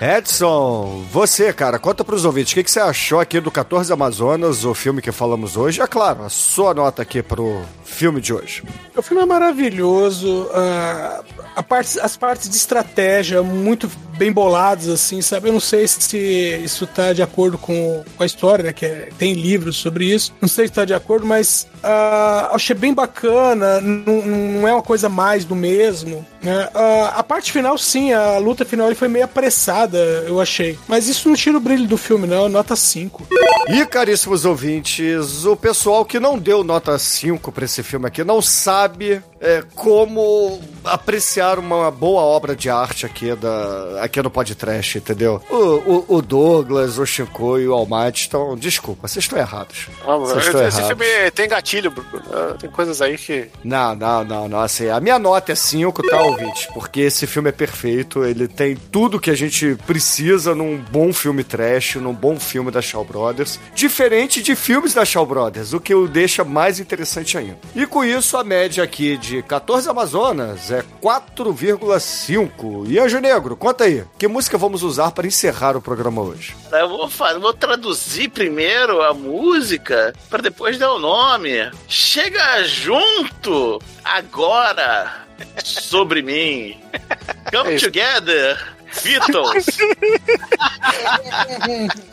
Edson, você, cara, conta pros ouvintes, o que, que você achou aqui do 14 Amazonas, o filme que falamos hoje? É claro, a sua nota aqui pro filme de hoje. O filme é maravilhoso, ah, a parte, as partes de estratégia muito bem boladas, assim, sabe? Eu não sei se isso tá de acordo com, com a história, né? Que é- tem livros sobre isso. Não sei se tá de acordo, mas ah, achei bem bacana. Não, não é uma coisa mais do mesmo, né? Ah, a parte final, sim, a luta final ele foi meio apressada, eu achei. Mas isso não tira o brilho do filme, não. Nota 5. E, caríssimos ouvintes, o pessoal que não deu nota 5 pra esse filme aqui não sabe é, como apreciar uma boa obra de arte aqui, da, aqui no podcast, entendeu? O, o, o Douglas, o Chico e o Almighty estão... Desculpa, vocês estão errados. Vocês estão Esse errados. filme tem gatilho, Bruno. Ah, Tem coisas aí que. Não, não, não, não. Assim, a minha nota é 5, tá, ouvinte? Porque esse filme é perfeito. Ele tem tudo que a gente precisa num bom filme trash, num bom filme da Shaw Brothers. Diferente de filmes da Shaw Brothers, o que o deixa mais interessante ainda. E com isso, a média aqui de 14 Amazonas é 4,5. E Anjo Negro, conta aí. Que música vamos usar para encerrar o programa hoje? Eu vou, vou traduzir primeiro a música para depois dar o nome. Chega junto agora sobre mim. [LAUGHS] Come together, Beatles. [LAUGHS]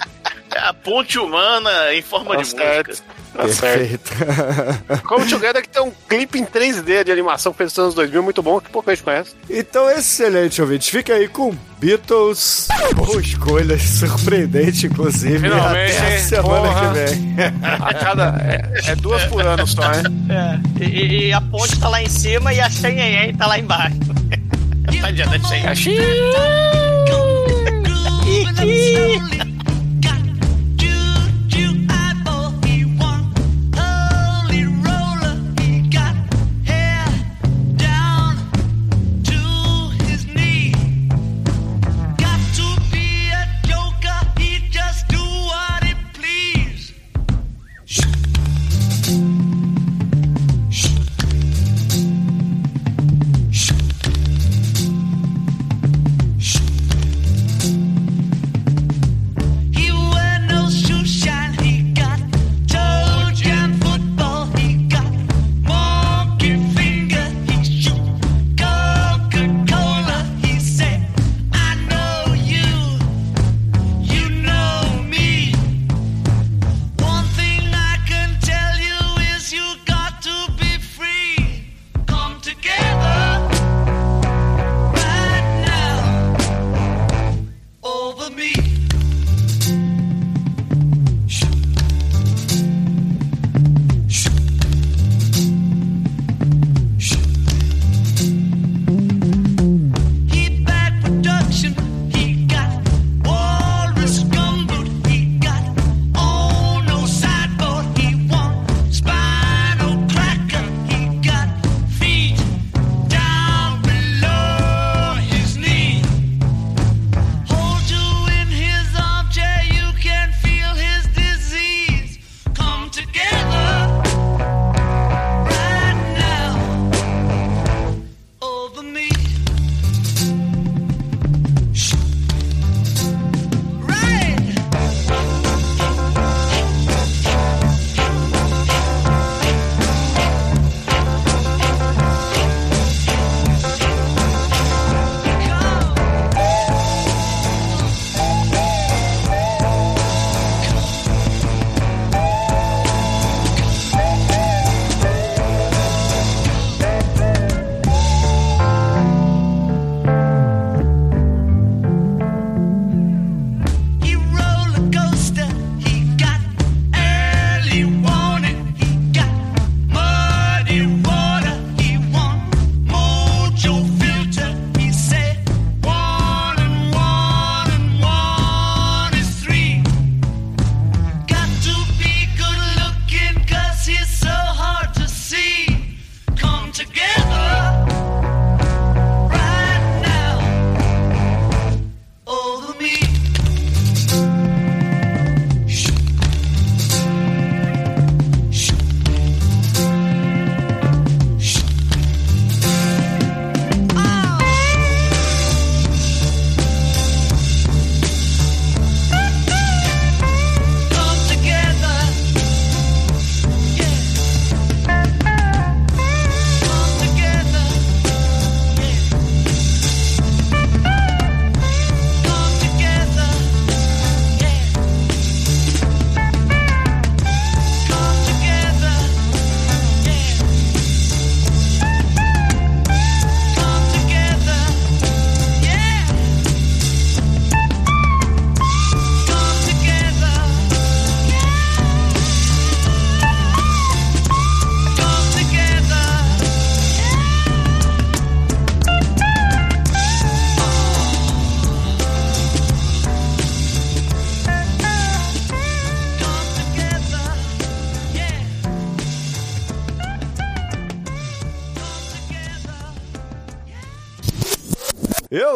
É a ponte humana em forma Tá de certo. música. Tá certo. Perfeito. [LAUGHS] Come Together que tem um clipe em 3D de animação que fez nos anos 2000, muito bom, que pouca gente conhece. Então, excelente, ouvintes. Fica aí com Beatles. Boa escolha, [LAUGHS] surpreendente, inclusive. Finalmente, Até a hein? semana Porra. que vem. A cada. É, é duas por ano só, né? É. E, e a ponte tá lá em cima e a Xenhen tá lá embaixo. Tadinha da Xenhen. He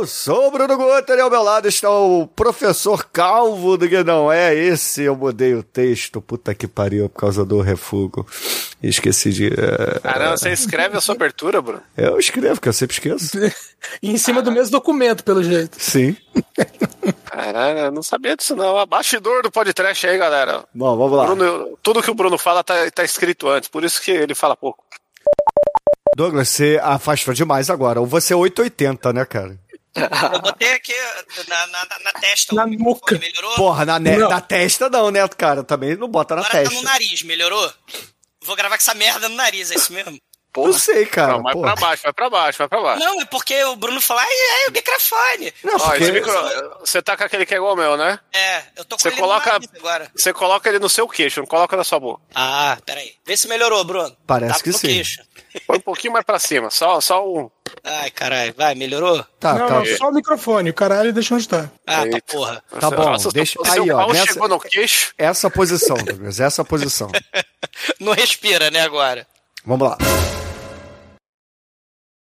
Eu sou o Bruno Guter e ao meu lado está o professor Calvo do que não é esse. Eu mudei o texto, puta que pariu, por causa do refugo. Esqueci de. eh, Caramba, você escreve a sua abertura, Bruno? Eu escrevo, que eu sempre esqueço. [LAUGHS] E em cima do mesmo documento, pelo jeito. Sim. Caralho, eu não sabia disso não. Abastidor do podcast aí, galera. Bom, vamos lá. Bruno- tudo que o Bruno fala tá, tá escrito antes, por isso que ele fala pouco. Douglas, você afastou demais agora. Ou você é 880, né, cara? Eu botei aqui na, na, na- na testa. Na nuca. Melhorou? Porra, na, ne- na testa não, né, cara? Também não bota na Agora tá no testa. nariz, melhorou? Vou gravar com essa merda no nariz, é isso mesmo? Não sei, cara. Não, vai porra. pra baixo, vai pra baixo, vai pra baixo. Não, é porque o Bruno falou, ai, ai, o microfone. Não, Ó, porque... esse micro... Você tá com aquele que é igual ao meu, né? É, eu tô com Você ele coloca- agora. Você coloca ele no seu queixo, não coloca na sua boca. Ah, peraí. Vê se melhorou, Bruno. Parece tá que sim. Queixo. Põe um pouquinho mais pra cima, só, só um. Ai, caralho, vai, melhorou? Tá, não, tá. não, só o microfone. O caralho deixa onde tá. Ah, Eita. tá porra. Tá bom, Nossa, deixa- o seu aí, ó, pau nessa- chegou no queixo. Essa posição, Douglas, essa posição. [LAUGHS] Não respira, né, agora? Vamos lá.